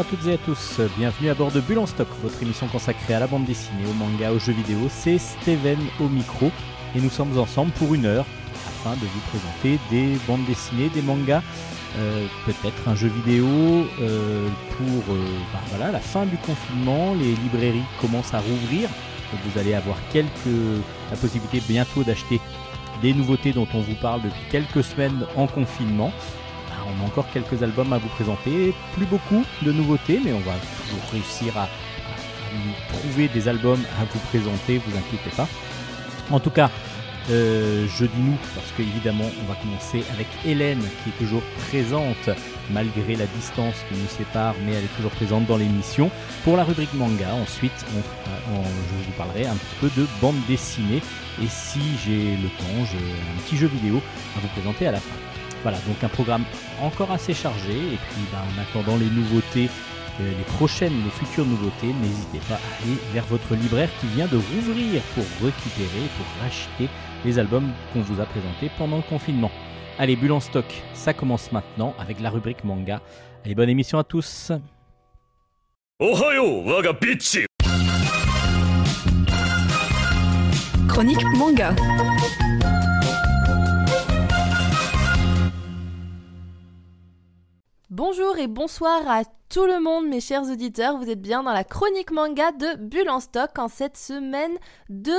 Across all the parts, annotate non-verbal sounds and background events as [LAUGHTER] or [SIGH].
À toutes et à tous, bienvenue à bord de Bulle en stock, votre émission consacrée à la bande dessinée, au manga, aux jeux vidéo. C'est Steven au micro et nous sommes ensemble pour une heure afin de vous présenter des bandes dessinées, des mangas, euh, peut-être un jeu vidéo euh, pour euh, bah la fin du confinement. Les librairies commencent à rouvrir, donc vous allez avoir quelques, la possibilité bientôt d'acheter des nouveautés dont on vous parle depuis quelques semaines en confinement. On a encore quelques albums à vous présenter, plus beaucoup de nouveautés, mais on va toujours réussir à, à- trouver des albums à vous présenter, vous inquiétez pas. En tout cas, euh, je dis nous parce que évidemment on va commencer avec Hélène qui est toujours présente malgré la distance qui nous sépare, mais elle est toujours présente dans l'émission. Pour la rubrique manga, ensuite on- je vous parlerai un petit peu de bande dessinée et si j'ai le temps, j'ai un petit jeu vidéo à vous présenter à la fin. Voilà, donc un programme encore assez chargé. Et puis ben, en attendant les nouveautés, euh, les prochaines, les futures nouveautés, n'hésitez pas à aller vers votre libraire qui vient de rouvrir pour récupérer, pour racheter les albums qu'on vous a présentés pendant le confinement. Allez, bulle en stock, ça commence maintenant avec la rubrique manga. Allez, bonne émission à tous. Ohayo, waga Chronique manga. Bonjour et bonsoir à tout le monde, mes chers auditeurs. Vous êtes bien dans la chronique manga de Bulle en stock en cette semaine de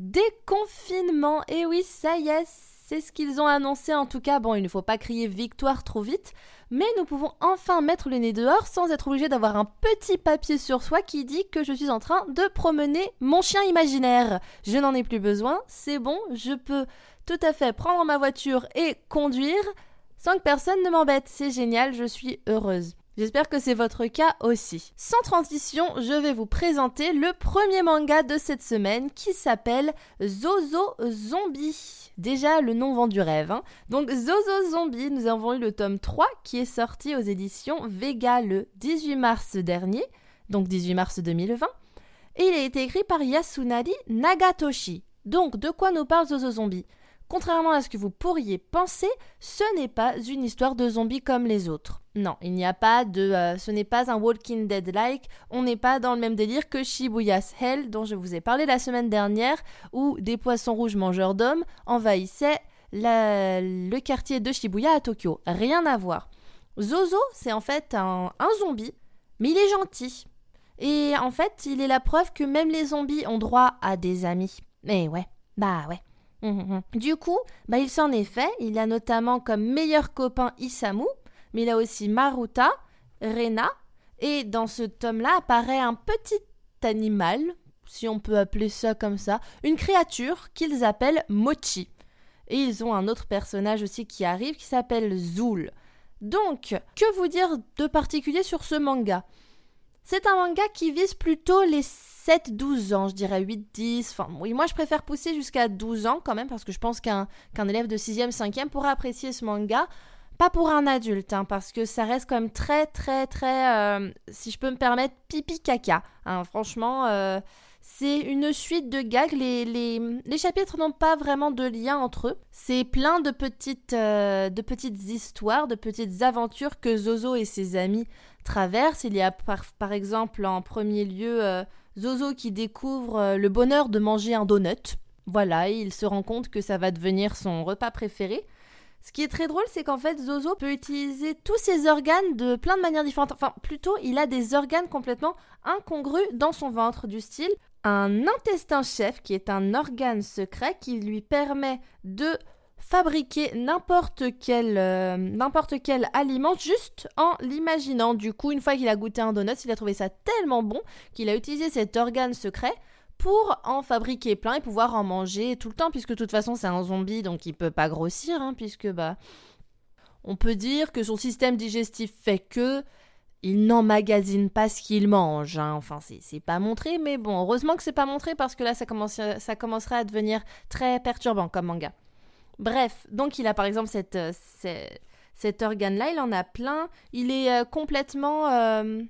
déconfinement. Et oui, ça y est, c'est ce qu'ils ont annoncé en tout cas. Bon, il ne faut pas crier victoire trop vite, mais nous pouvons enfin mettre le nez dehors sans être obligé d'avoir un petit papier sur soi qui dit que je suis en train de promener mon chien imaginaire. Je n'en ai plus besoin, c'est bon, je peux tout à fait prendre ma voiture et conduire sans que personne ne m'embête. C'est génial, je suis heureuse. J'espère que c'est votre cas aussi. Sans transition, je vais vous présenter le premier manga de cette semaine qui s'appelle Zozo Zombie. Déjà le nom vend du rêve. hein. Donc Zozo Zombie, nous avons eu le tome 3 qui est sorti aux éditions Vega le 18 mars dernier, donc 18 mars 2020. Et il a été écrit par Yasunari Nagatoshi. Donc de quoi nous parle Zozo Zombie? Contrairement à ce que vous pourriez penser, ce n'est pas une histoire de zombies comme les autres. Non, il n'y a pas de. euh, ce n'est pas un Walking Dead-like. On n'est pas dans le même délire que Shibuya's Hell, dont je vous ai parlé la semaine dernière, où des poissons rouges mangeurs d'hommes envahissaient la- le quartier de Shibuya à Tokyo. Rien à voir. Zozo, c'est en fait un, un zombie, mais il est gentil. Et en fait, il est la preuve que même les zombies ont droit à des amis. Mais ouais, bah ouais. Mhm. Du coup, bah il s'en est fait. Il a notamment comme meilleur copain Isamu, mais il a aussi Maruta, Rena, et dans ce tome-là apparaît un petit animal, si on peut appeler ça comme ça, une créature qu'ils appellent Mochi. Et ils ont un autre personnage aussi qui arrive qui s'appelle Zoul. Donc, que vous dire de particulier sur ce manga? C'est un manga qui vise plutôt les 7-12 ans, je dirais 8-10. Enfin, moi je préfère pousser jusqu'à 12 ans quand même, parce que je pense qu'un qu'un élève de 6e, 5e pourra apprécier ce manga. Pas pour un adulte, hein, parce que ça reste quand même très, très, très, euh, si je peux me permettre, pipi caca. hein. franchement, euh, c'est une suite de gags. Les, chapitres n'ont pas vraiment de lien entre eux. C'est plein de petites, euh, de petites histoires, de petites aventures que Zozo et ses amis traversent. Il y a par, par exemple en premier lieu euh, Zozo qui découvre euh, le bonheur de manger un donut. Voilà, il se rend compte que ça va devenir son repas préféré. Ce qui est très drôle, c'est qu'en fait, Zozo peut utiliser tous ses organes de plein de manières différentes. Enfin, plutôt, il a des organes complètement incongrus dans son ventre, du style un intestin chef, qui est un organe secret qui lui permet de fabriquer n'importe quel, euh, n'importe quel aliment juste en l'imaginant. Du coup, une fois qu'il a goûté un donut, il a trouvé ça tellement bon qu'il a utilisé cet organe secret pour en fabriquer plein et pouvoir en manger tout le temps, puisque de toute façon c'est un zombie, donc il peut pas grossir, hein, puisque bah on peut dire que son système digestif fait que il n'emmagasine pas ce qu'il mange. hein. Enfin, c'est pas montré, mais bon, heureusement que c'est pas montré parce que là, ça, commence, ça à devenir très perturbant comme manga. Bref, donc il a par exemple cette, euh, ce- cet organe-là, il en a plein. Il est euh, complètement. euh,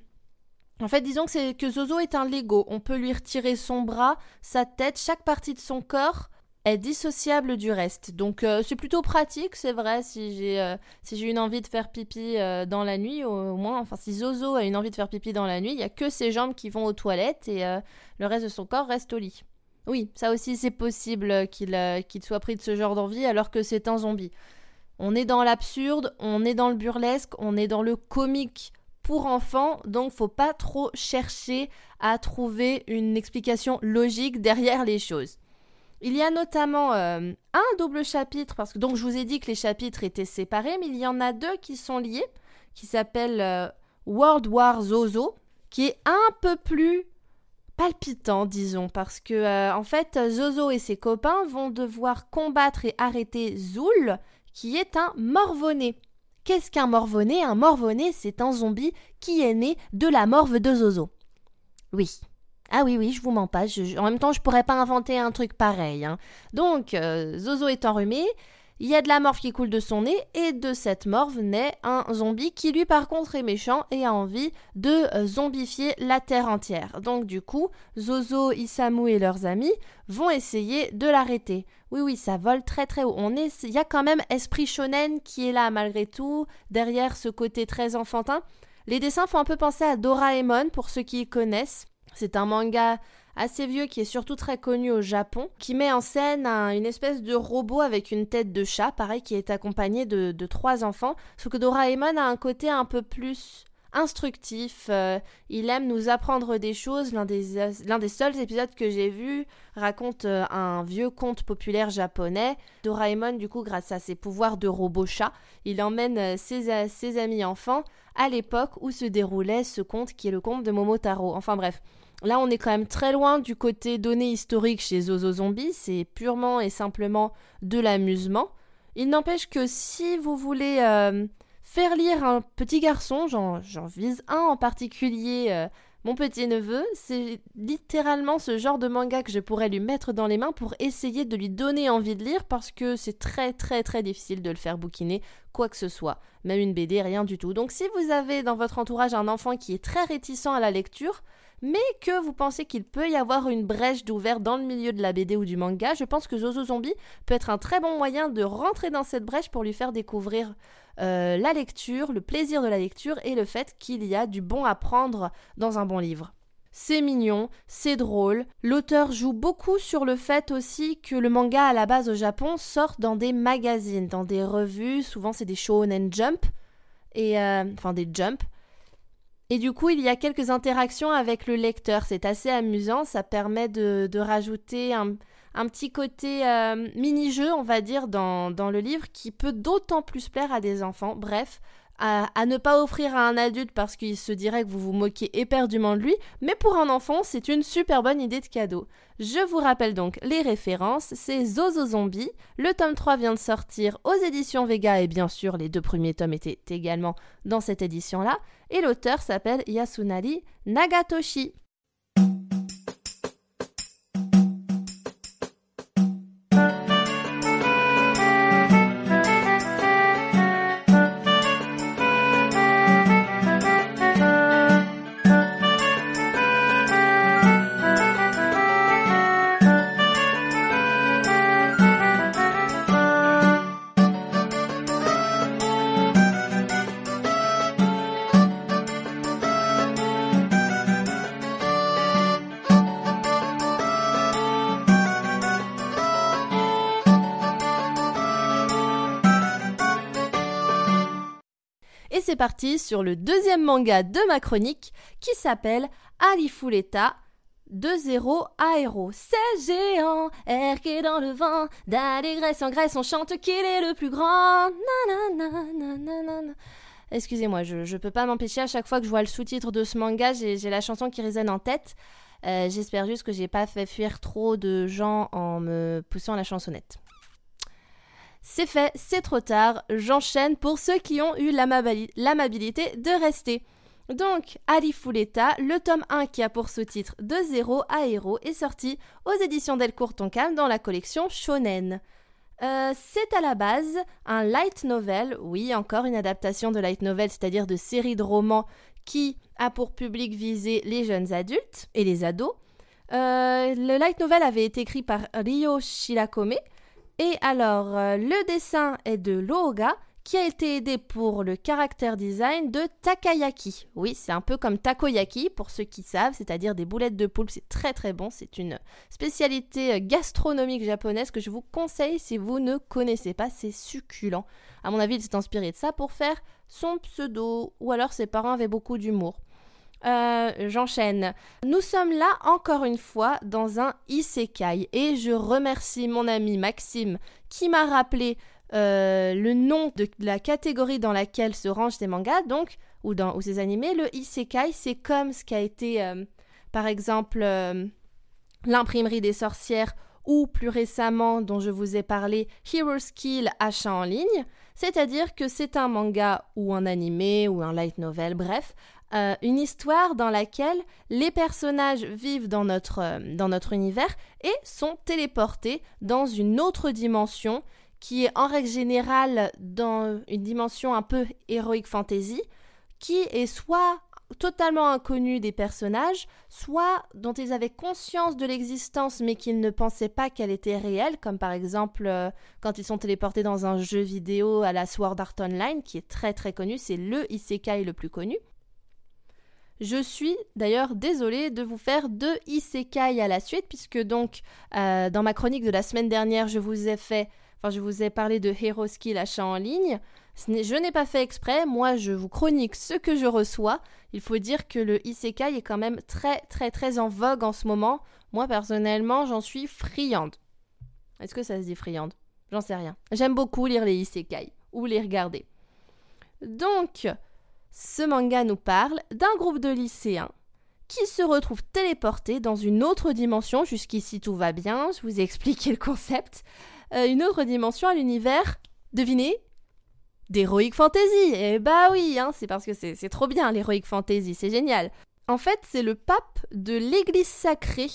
En fait, disons que, que Zozo est un Lego. On peut lui retirer son bras, sa tête, chaque partie de son corps est dissociable du reste. Donc euh, c'est plutôt pratique, c'est vrai, si j'ai euh, si j'ai une envie de faire pipi euh, dans la nuit, au, moins, enfin si Zozo a une envie de faire pipi dans la nuit, il y a que ses jambes qui vont aux toilettes et le reste de son corps reste au lit. Oui, ça aussi c'est possible qu'il qu'il soit pris de ce genre d'envie alors que c'est un zombie. On est dans l'absurde, on est dans le burlesque, on est dans le comique pour enfants, donc faut pas trop chercher à trouver une explication logique derrière les choses. Il y a notamment euh, un double chapitre, parce que donc je vous ai dit que les chapitres étaient séparés, mais il y en a deux qui sont liés, qui s'appellent euh, World War Zozo, qui est un peu plus palpitant, disons, parce que euh, en fait, Zozo et ses copains vont devoir combattre et arrêter Zoul, qui est un morvonné. Qu'est-ce qu'un morvonné Un morvonné, c'est un zombie qui est né de la morve de Zozo. Oui, ah oui, oui, je vous mens pas. en même temps, je pourrais pas inventer un truc pareil. Hein. Donc, euh, Zozo est enrhumé. Il y a de la morve qui coule de son nez et de cette morve naît un zombie qui lui par contre est méchant et a envie de euh, zombifier la terre entière. Donc du coup, Zozo, Isamu et leurs amis vont essayer de l'arrêter. Oui oui, ça vole très très haut. On il y a quand même esprit shonen qui est là malgré tout derrière ce côté très enfantin. Les dessins font un peu penser à Doraemon pour ceux qui connaissent. C'est un manga assez vieux qui est surtout très connu au Japon, qui met en scène une espèce de robot avec une tête de chat, pareil, qui est accompagné de, trois enfants. Sauf que Doraemon a un côté un peu plus instructif. Euh, il aime nous apprendre des choses. L'un des, des seuls épisodes que j'ai vus raconte euh, un vieux conte populaire japonais. Doraemon, du coup, grâce à ses pouvoirs de robot chat, il emmène euh, ses, ses amis enfants à l'époque où se déroulait ce conte qui est le conte de Momotaro. Enfin bref. Là, on est quand même très loin du côté données historiques chez Zozo Zombie, c'est purement et simplement de l'amusement. Il n'empêche que si vous voulez euh, faire lire un petit garçon, j'en vise un en particulier, euh, mon petit neveu, c'est littéralement ce genre de manga que je pourrais lui mettre dans les mains pour essayer de lui donner envie de lire parce que c'est très très très difficile de le faire bouquiner quoi que ce soit, même une BD, rien du tout. Donc si vous avez dans votre entourage un enfant qui est très réticent à la lecture, mais que vous pensez qu'il peut y avoir une brèche d'ouvert dans le milieu de la BD ou du manga, je pense que Zozo Zombie peut être un très bon moyen de rentrer dans cette brèche pour lui faire découvrir euh, la lecture, le plaisir de la lecture et le fait qu'il y a du bon à prendre dans un bon livre. C'est mignon, c'est drôle. L'auteur joue beaucoup sur le fait aussi que le manga à la base au Japon sort dans des magazines, dans des revues, souvent c'est des Shonen Jump, et euh, enfin des Jump, et du coup, il y a quelques interactions avec le lecteur. C'est assez amusant. Ça permet de, rajouter un, petit côté euh, mini-jeu, on va dire, dans, dans, le livre qui peut d'autant plus plaire à des enfants. Bref, à, ne pas offrir à un adulte parce qu'il se dirait que vous vous moquez éperdument de lui, mais pour un enfant, c'est une super bonne idée de cadeau. Je vous rappelle donc les références, c'est Zozo Zombie, le tome 3 vient de sortir aux éditions Vega et bien sûr les deux premiers tomes étaient également dans cette édition-là, et l'auteur s'appelle Yasunari Nagatoshi. Parti sur le deuxième manga de ma chronique qui s'appelle Arifuleta 2-0 aéro. C'est géant, air qui est dans le vent, d'allégresse en Grèce, on chante qu'il est le plus grand. Excusez-moi, je, je peux pas m'empêcher à chaque fois que je vois le sous-titre de ce manga, j'ai la chanson qui résonne en tête. Euh, j'espère juste que j'ai pas fait fuir trop de gens en me poussant la chansonnette. C'est fait, c'est trop tard, j'enchaîne pour ceux qui ont eu l'amabilité de rester. Donc, Arifuleta, le tome 1 qui a pour sous-titre De zéro à héros est sorti aux éditions Delcourt Tonkam dans la collection Shonen. Euh, c'est à la base un light novel, oui, encore une adaptation de light novel, c'est-à-dire de série de romans qui a pour public visé les jeunes adultes et les ados. Euh, le light novel avait été écrit par Ryo Shirakome. Et alors, euh, le dessin est de Loga, qui a été aidé pour le caractère design de Takayaki. Oui, c'est un peu comme takoyaki pour ceux qui savent, c'est-à-dire des boulettes de poulpe. C'est très très bon. C'est une spécialité gastronomique japonaise que je vous conseille si vous ne connaissez pas. C'est succulent. À mon avis, il s'est inspiré de ça pour faire son pseudo, ou alors ses parents avaient beaucoup d'humour. Euh, j'enchaîne. Nous sommes là encore une fois dans un isekai et je remercie mon ami Maxime qui m'a rappelé euh, le nom de la catégorie dans laquelle se rangent ces mangas, donc ou dans ou ces animés. Le isekai, c'est comme ce qui a été, euh, par exemple, l'imprimerie des sorcières ou plus récemment dont je vous ai parlé, Hero's Kill achat en ligne. C'est-à-dire que c'est un manga ou un animé ou un light novel, bref, euh, une histoire dans laquelle les personnages vivent dans notre, euh, dans notre univers et sont téléportés dans une autre dimension qui est en règle générale dans une dimension un peu héroïque fantasy, qui est soit totalement inconnue des personnages, soit dont ils avaient conscience de l'existence mais qu'ils ne pensaient pas qu'elle était réelle, comme par exemple euh, quand ils sont téléportés dans un jeu vidéo à la Sword Art Online, qui est très très connu, c'est le isekai le plus connu. Je suis d'ailleurs désolée de vous faire deux isekai à la suite, puisque donc euh, dans ma chronique de la semaine dernière, je vous ai fait, enfin je vous ai parlé de Hero Skill achat en ligne. Je n'ai pas fait exprès, moi je vous chronique ce que je reçois. Il faut dire que le isekai est quand même très très très en vogue en ce moment. Moi personnellement, j'en suis friande. Est-ce que ça se dit friande? J'en sais rien. J'aime beaucoup lire les isekai ou les regarder. Donc, ce manga nous parle d'un groupe de lycéens qui se retrouvent téléportés dans une autre dimension. Jusqu'ici tout va bien, je vous ai expliqué le concept. Euh, une autre dimension à l'univers, devinez D'Heroic Fantasy Eh bah oui, hein, c'est parce que c'est trop bien l'Heroic Fantasy, c'est génial. En fait, c'est le pape de l'église sacrée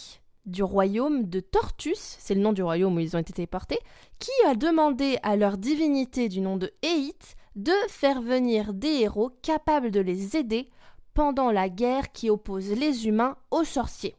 du royaume de Tortus, c'est le nom du royaume où ils ont été téléportés, qui a demandé à leur divinité du nom de Eit de faire venir des héros capables de les aider pendant la guerre qui oppose les humains aux sorciers.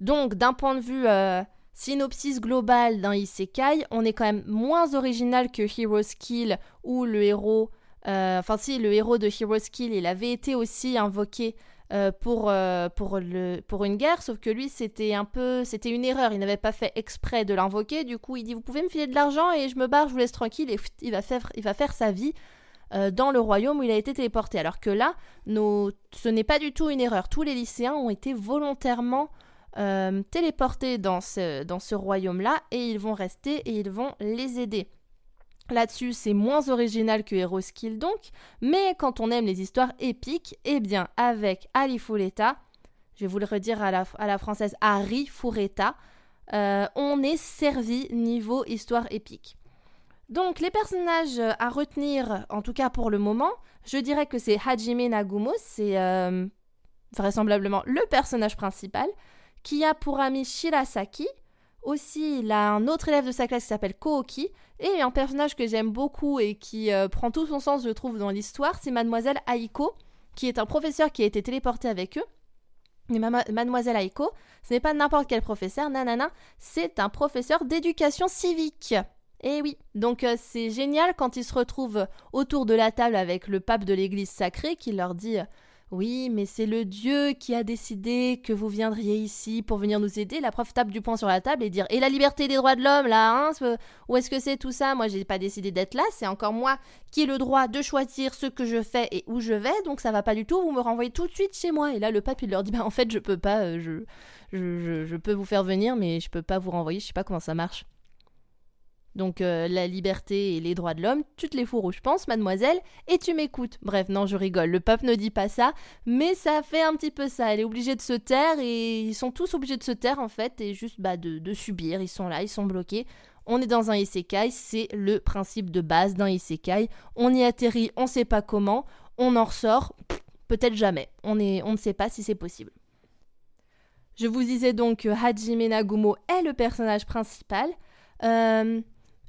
Donc, d'un point de vue euh, synopsis global d'un isekai, on est quand même moins original que Hero's Kill où le héros, euh, enfin si le héros de Hero's Kill, il avait été aussi invoqué euh, pour, euh, pour, une guerre, sauf que lui, c'était un peu, c'était une erreur. Il n'avait pas fait exprès de l'invoquer. Du coup, il dit Vous pouvez me filer de l'argent et je me barre, je vous laisse tranquille. Et il va faire, sa vie euh, dans le royaume où il a été téléporté. Alors que là, ce n'est pas du tout une erreur. Tous les lycéens ont été volontairement téléportés dans ce, dans ce royaume-là et ils vont rester et ils vont les aider. Là-dessus, c'est moins original que Heroes Kill donc, mais quand on aime les histoires épiques, eh bien avec Ali Foureta, je vais vous le redire à la, à la française Harry Foureta, euh, on est servi niveau histoire épique. Donc les personnages à retenir, en tout cas pour le moment, je dirais que c'est Hajime Nagumo, c'est euh, vraisemblablement le personnage principal, qui a pour ami Shirasaki, aussi, il a un autre élève de sa classe qui s'appelle Kooki, et un personnage que j'aime beaucoup et qui euh, prend tout son sens, je trouve, dans l'histoire, c'est Mademoiselle Aiko, qui est un professeur qui a été téléporté avec eux. Mais Mademoiselle Aiko, ce n'est pas n'importe quel professeur, nanana, c'est un professeur d'éducation civique. Et eh oui, donc euh, c'est génial quand ils se retrouvent autour de la table avec le pape de l'église sacrée qui leur dit oui, mais c'est le Dieu qui a décidé que vous viendriez ici pour venir nous aider. La prof tape du poing sur la table et dire Et la liberté des droits de l'homme, là, hein Où est-ce que c'est tout ça? Moi, j'ai pas décidé d'être là. C'est encore moi qui ai le droit de choisir ce que je fais et où je vais. Donc ça va pas du tout. Vous me renvoyez tout de suite chez moi. Et là, le pape, il leur dit Bah, en fait, je peux pas. Euh, je, je, je peux vous faire venir, mais je peux pas vous renvoyer. Je sais pas comment ça marche. Donc euh, la liberté et les droits de l'homme, tu te les fous je pense, mademoiselle, et tu m'écoutes. Bref, non, je rigole, le pape ne dit pas ça, mais ça fait un petit peu ça. Elle est obligée de se taire et ils sont tous obligés de se taire en fait et juste bah, de, subir. Ils sont là, ils sont bloqués. On est dans un isekai, c'est le principe de base d'un isekai. On y atterrit, on sait pas comment, on en ressort, peut-être jamais. On ne sait pas si c'est possible. Je vous disais donc que Hajime Nagumo est le personnage principal. Euh,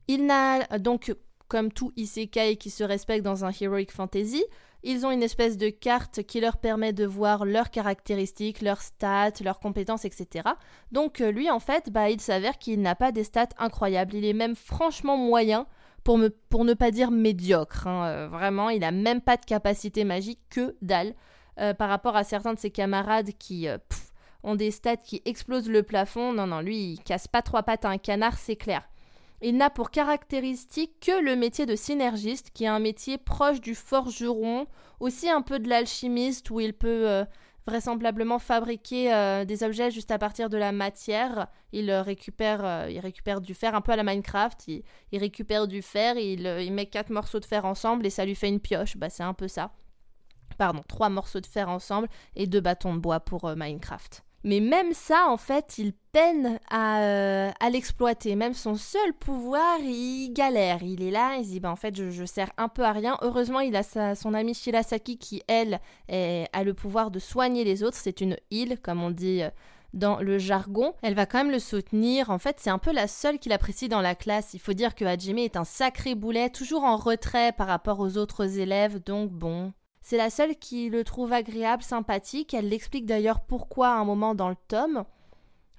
il n'a donc comme tout isekai qui se respecte dans un heroic fantasy, ils ont une espèce de carte qui leur permet de voir leurs caractéristiques, leurs stats, leurs compétences, etc. Donc euh, lui, en fait, bah, il s'avère qu'il n'a pas des stats incroyables. Il est même franchement moyen, pour, me, pour ne pas dire médiocre. hein. Euh, vraiment, il a même pas de capacité magique que dalle. euh, par rapport à certains de ses camarades qui ont des stats qui explosent le plafond. Non, non, lui, il casse pas trois pattes à un canard, c'est clair. Il n'a pour caractéristique que le métier de synergiste, qui est un métier proche du forgeron, aussi un peu de l'alchimiste, où il peut euh, vraisemblablement fabriquer euh, des objets juste à partir de la matière. Il, euh, récupère, il récupère du fer, un peu à la Minecraft. Il, récupère du fer, il, il met quatre morceaux de fer ensemble et ça lui fait une pioche. Bah, c'est un peu ça. Pardon, trois morceaux de fer ensemble et deux bâtons de bois pour Minecraft. Mais même ça, en fait, il peine à, euh, à l'exploiter. Même son seul pouvoir, il galère. Il est là, il se dit, bah, en fait, je, je sers un peu à rien. Heureusement, il a son amie Shirasaki qui, elle, est- a le pouvoir de soigner les autres. C'est une heal, comme on dit euh, dans le jargon. Elle va quand même le soutenir. En fait, c'est un peu la seule qu'il apprécie dans la classe. Il faut dire que Hajime est un sacré boulet, toujours en retrait par rapport aux autres élèves, donc bon. C'est la seule qui le trouve agréable, sympathique. Elle l'explique d'ailleurs pourquoi à un moment dans le tome.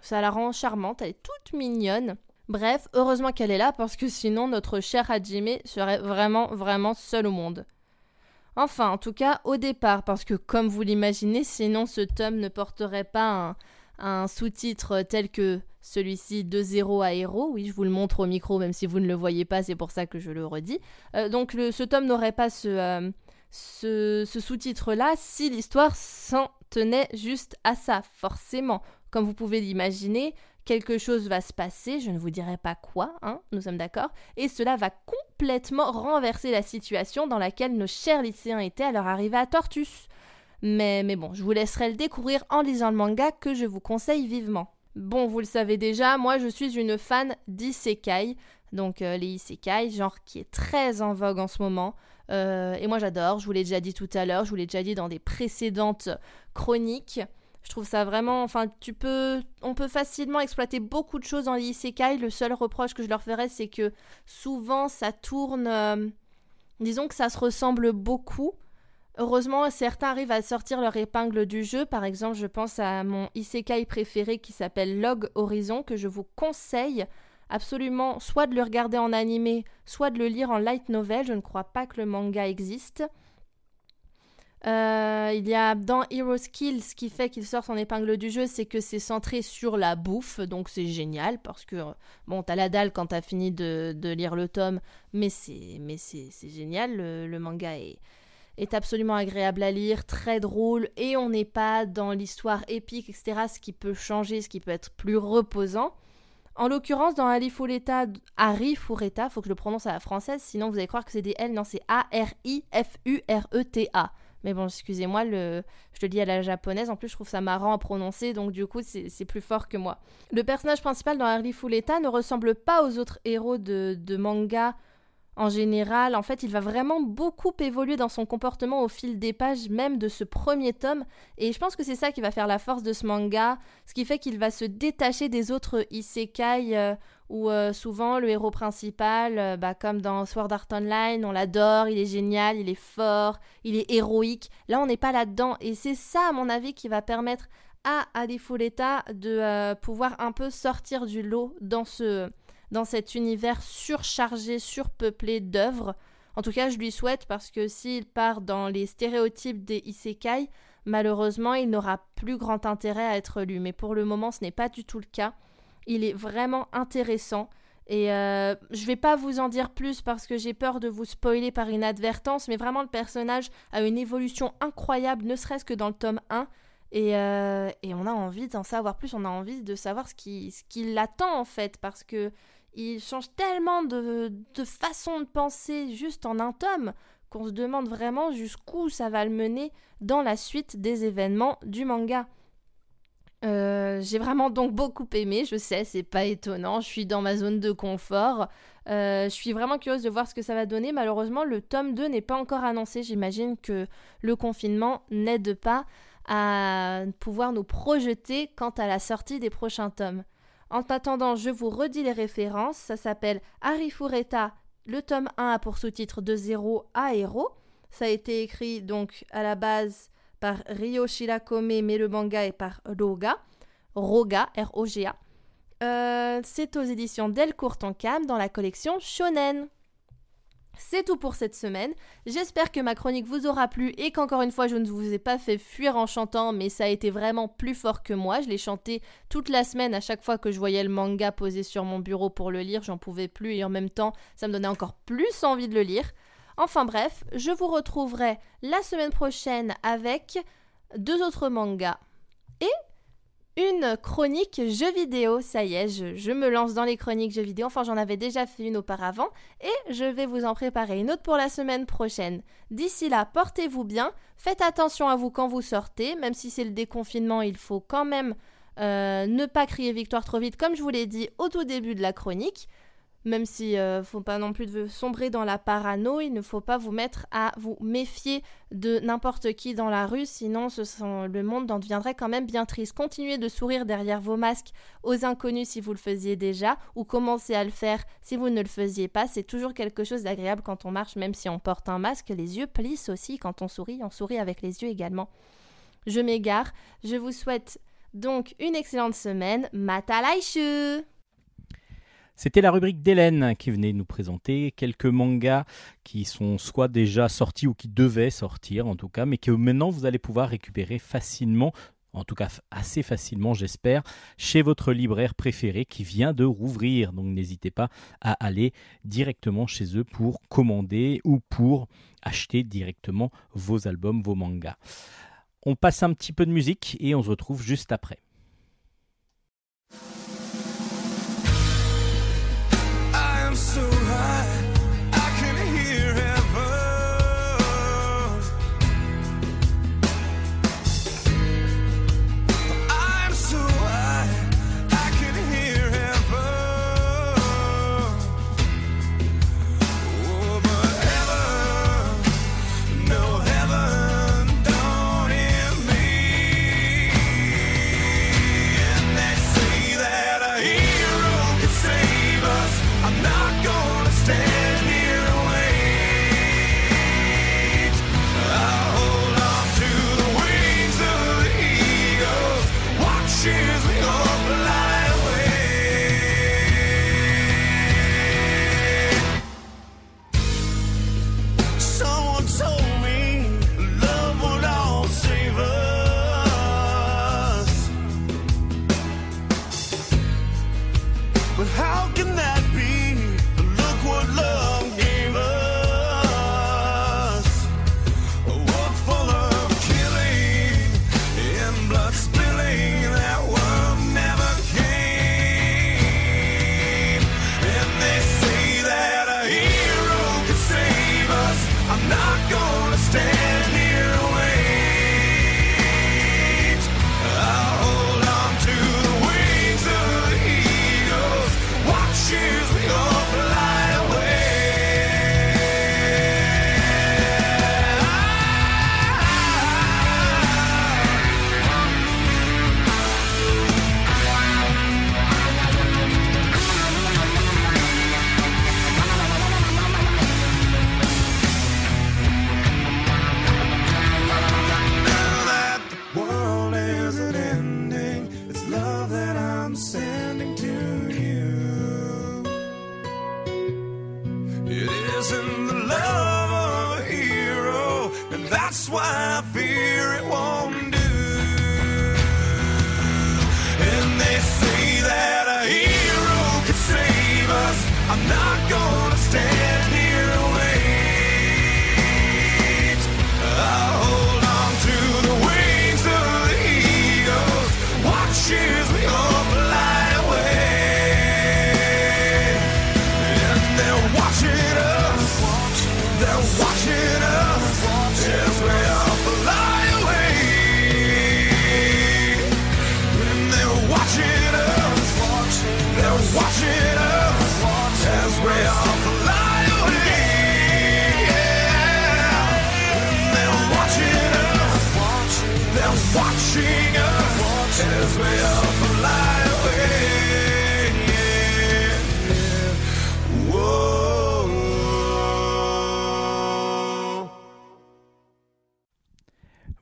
Ça la rend charmante, elle est toute mignonne. Bref, heureusement qu'elle est là parce que sinon notre cher Hajime serait vraiment, vraiment seul au monde. Enfin, en tout cas, au départ, parce que comme vous l'imaginez, sinon ce tome ne porterait pas un, sous-titre tel que celui-ci de 0 à héros. Oui, je vous le montre au micro, même si vous ne le voyez pas, c'est pour ça que je le redis. Euh, donc ce tome n'aurait pas ce, euh, ce, ce sous-titre-là si l'histoire s'en tenait juste à ça, forcément. Comme vous pouvez l'imaginer, quelque chose va se passer, je ne vous dirai pas quoi, hein, nous sommes d'accord, et cela va complètement renverser la situation dans laquelle nos chers lycéens étaient à leur arrivée à Tortus. Mais, mais bon, je vous laisserai le découvrir en lisant le manga que je vous conseille vivement. Bon, vous le savez déjà, moi je suis une fan d'isekai, donc euh, les isekai, genre qui est très en vogue en ce moment. Euh, et moi j'adore, je vous l'ai déjà dit tout à l'heure, je vous l'ai déjà dit dans des précédentes chroniques. Je trouve ça vraiment, enfin, tu peux, on peut facilement exploiter beaucoup de choses dans les isekai. Le seul reproche que je leur ferais, c'est que souvent ça tourne, euh, disons que ça se ressemble beaucoup. Heureusement, certains arrivent à sortir leur épingle du jeu. Par exemple, je pense à mon isekai préféré qui s'appelle Log Horizon, que je vous conseille absolument soit de le regarder en animé, soit de le lire en light novel. Je ne crois pas que le manga existe. Euh, il y a dans Hero Skills ce qui fait qu'il sort son épingle du jeu, c'est que c'est centré sur la bouffe, donc c'est génial parce que bon, t'as la dalle quand t'as fini de, de lire le tome, mais c'est mais c'est génial. Le, le manga est est absolument agréable à lire, très drôle, et on n'est pas dans l'histoire épique, etc., ce qui peut changer, ce qui peut être plus reposant. En l'occurrence, dans Ali Fureta, Harry Fureta, faut que je le prononce à la française, sinon vous allez croire que c'est des L, non, c'est A-R-I-F-U-R-E-T-A. Mais bon, excusez-moi, le... je le dis à la japonaise, en plus je trouve ça marrant à prononcer, donc du coup c'est plus fort que moi. Le personnage principal dans Harry Fureta ne ressemble pas aux autres héros de manga en général. En fait, il va vraiment beaucoup évoluer dans son comportement au fil des pages, même de ce premier tome. Et je pense que c'est ça qui va faire la force de ce manga, ce qui fait qu'il va se détacher des autres isekai euh, où euh, souvent le héros principal, euh, bah, comme dans Sword Art Online, on l'adore, il est génial, il est fort, il est héroïque. Là, on n'est pas là-dedans. Et c'est ça, à mon avis, qui va permettre à Adifuleta de pouvoir un peu sortir du lot dans ce dans cet univers surchargé, surpeuplé d'œuvres. En tout cas, je lui souhaite parce que s'il part dans les stéréotypes des isekai, malheureusement, il n'aura plus grand intérêt à être lu. Mais pour le moment, ce n'est pas du tout le cas. Il est vraiment intéressant. Et euh, je vais pas vous en dire plus parce que j'ai peur de vous spoiler par inadvertance, mais vraiment le personnage a une évolution incroyable, ne serait-ce que dans le tome 1. Et, euh, et on a envie d'en savoir plus, on a envie de savoir ce qui, ce qui l'attend en fait, parce que il change tellement de, façon de penser juste en un tome qu'on se demande vraiment jusqu'où ça va le mener dans la suite des événements du manga. Euh, j'ai vraiment donc beaucoup aimé, je sais, c'est pas étonnant, je suis dans ma zone de confort. Euh, je suis vraiment curieuse de voir ce que ça va donner. Malheureusement, le tome 2 n'est pas encore annoncé. J'imagine que le confinement n'aide pas à pouvoir nous projeter quant à la sortie des prochains tomes. En attendant, je vous redis les références. Ça s'appelle Harry Fureta, Le tome 1 a pour sous-titre De zéro à. Ça a été écrit donc à la base par Ryo Shirakome, mais le manga est par Roga. Roga, R-O-G-A. Euh, c'est aux éditions Delcourt en Cam dans la collection Shonen. C'est tout pour cette semaine. J'espère que ma chronique vous aura plu et qu'encore une fois je ne vous ai pas fait fuir en chantant, mais ça a été vraiment plus fort que moi. Je l'ai chanté toute la semaine à chaque fois que je voyais le manga posé sur mon bureau pour le lire, j'en pouvais plus et en même temps ça me donnait encore plus envie de le lire. Enfin bref, je vous retrouverai la semaine prochaine avec deux autres mangas et une chronique jeux vidéo. Ça y est, je, me lance dans les chroniques jeux vidéo. Enfin, j'en avais déjà fait une auparavant et je vais vous en préparer une autre pour la semaine prochaine. D'ici là, portez-vous bien. Faites attention à vous quand vous sortez. Même si c'est le déconfinement, il faut quand même euh, ne pas crier victoire trop vite, comme je vous l'ai dit au tout début de la chronique même si euh, faut pas non plus sombrer dans la parano, il ne faut pas vous mettre à vous méfier de n'importe qui dans la rue, sinon le monde en deviendrait quand même bien triste. Continuez de sourire derrière vos masques aux inconnus si vous le faisiez déjà, ou commencez à le faire si vous ne le faisiez pas. C'est toujours quelque chose d'agréable quand on marche, même si on porte un masque. Les yeux plissent aussi quand on sourit, on sourit avec les yeux également. Je m'égare, je vous souhaite donc une excellente semaine. Matalaishu c'était la rubrique d'Hélène qui venait nous présenter quelques mangas qui sont soit déjà sortis ou qui devaient sortir en tout cas, mais que maintenant vous allez pouvoir récupérer facilement en tout cas assez facilement j'espère, chez votre libraire préféré qui vient de rouvrir. Donc n'hésitez pas à aller directement chez eux pour commander ou pour acheter directement vos albums, vos mangas. On passe un petit peu de musique et on se retrouve juste après. I'm so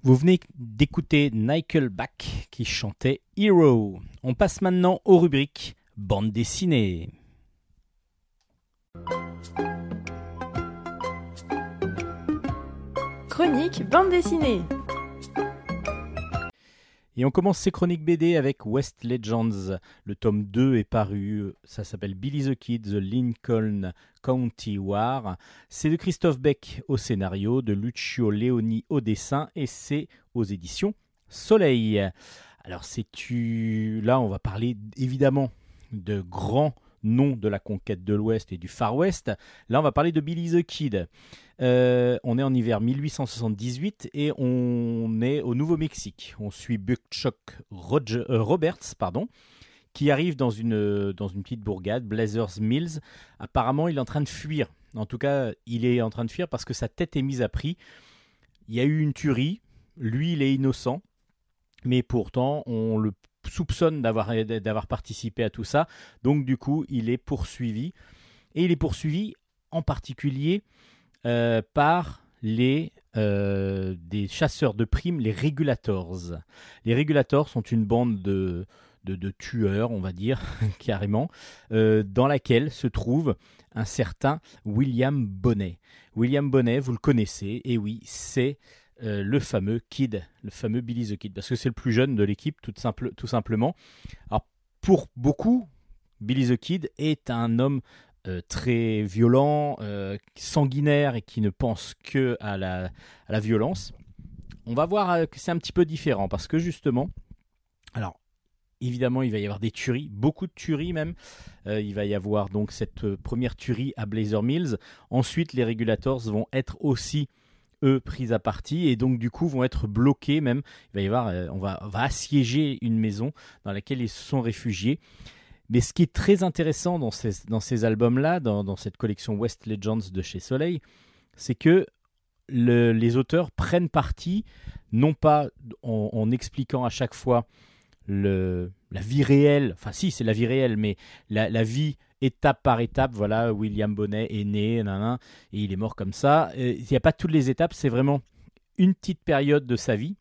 Vous venez d'écouter Michael Back qui chantait Hero. On passe maintenant aux rubriques bande dessinée. Chronique bande dessinée. Et on commence ces chroniques BD avec West Legends. Le tome 2 est paru, ça s'appelle Billy the Kid, The Lincoln County War. C'est de Christophe Beck au scénario, de Lucio Leoni au dessin, et c'est aux éditions Soleil. Alors c'est tu... là on va parler évidemment de grands noms de la conquête de l'Ouest et du Far West. Là on va parler de Billy the Kid. Euh, on est en hiver 1878 et on est au Nouveau-Mexique. On suit Buckchuck euh, Roberts, pardon, qui arrive dans une, dans une petite bourgade, Blazers Mills. Apparemment, il est en train de fuir. En tout cas, il est en train de fuir parce que sa tête est mise à prix. Il y a eu une tuerie. Lui, il est innocent. Mais pourtant, on le soupçonne d'avoir, d'avoir participé à tout ça. Donc, du coup, il est poursuivi. Et il est poursuivi en particulier euh, par les euh, des chasseurs de primes, les Regulators. Les Regulators sont une bande de, de, tueurs, on va dire, [LAUGHS] carrément, euh, dans laquelle se trouve un certain William Bonnet. William Bonnet, vous le connaissez, et oui, c'est le fameux Kid, le fameux Billy the Kid, parce que c'est le plus jeune de l'équipe, tout, simple, tout simplement. Alors, pour beaucoup, Billy the Kid est un homme euh, très violent, euh, sanguinaire et qui ne pense que à la, violence. On va voir euh, que c'est un petit peu différent parce que justement, alors évidemment il va y avoir des tueries, beaucoup de tueries même. il va y avoir donc cette première tuerie à Blazer Mills. Ensuite les régulators vont être aussi eux pris à partie et donc du coup vont être bloqués même. Il va y avoir, on va, on va assiéger une maison dans laquelle ils se sont réfugiés. Mais ce qui est très intéressant dans ces, albums-là, dans, cette collection West Legends de chez Soleil, c'est que les auteurs prennent parti, non pas en, expliquant à chaque fois la vie réelle, enfin si c'est la vie réelle, mais la, vie étape par étape, voilà, William Bonnet est né, et il est mort comme ça. Il n'y a pas toutes les étapes, c'est vraiment une petite période de sa vie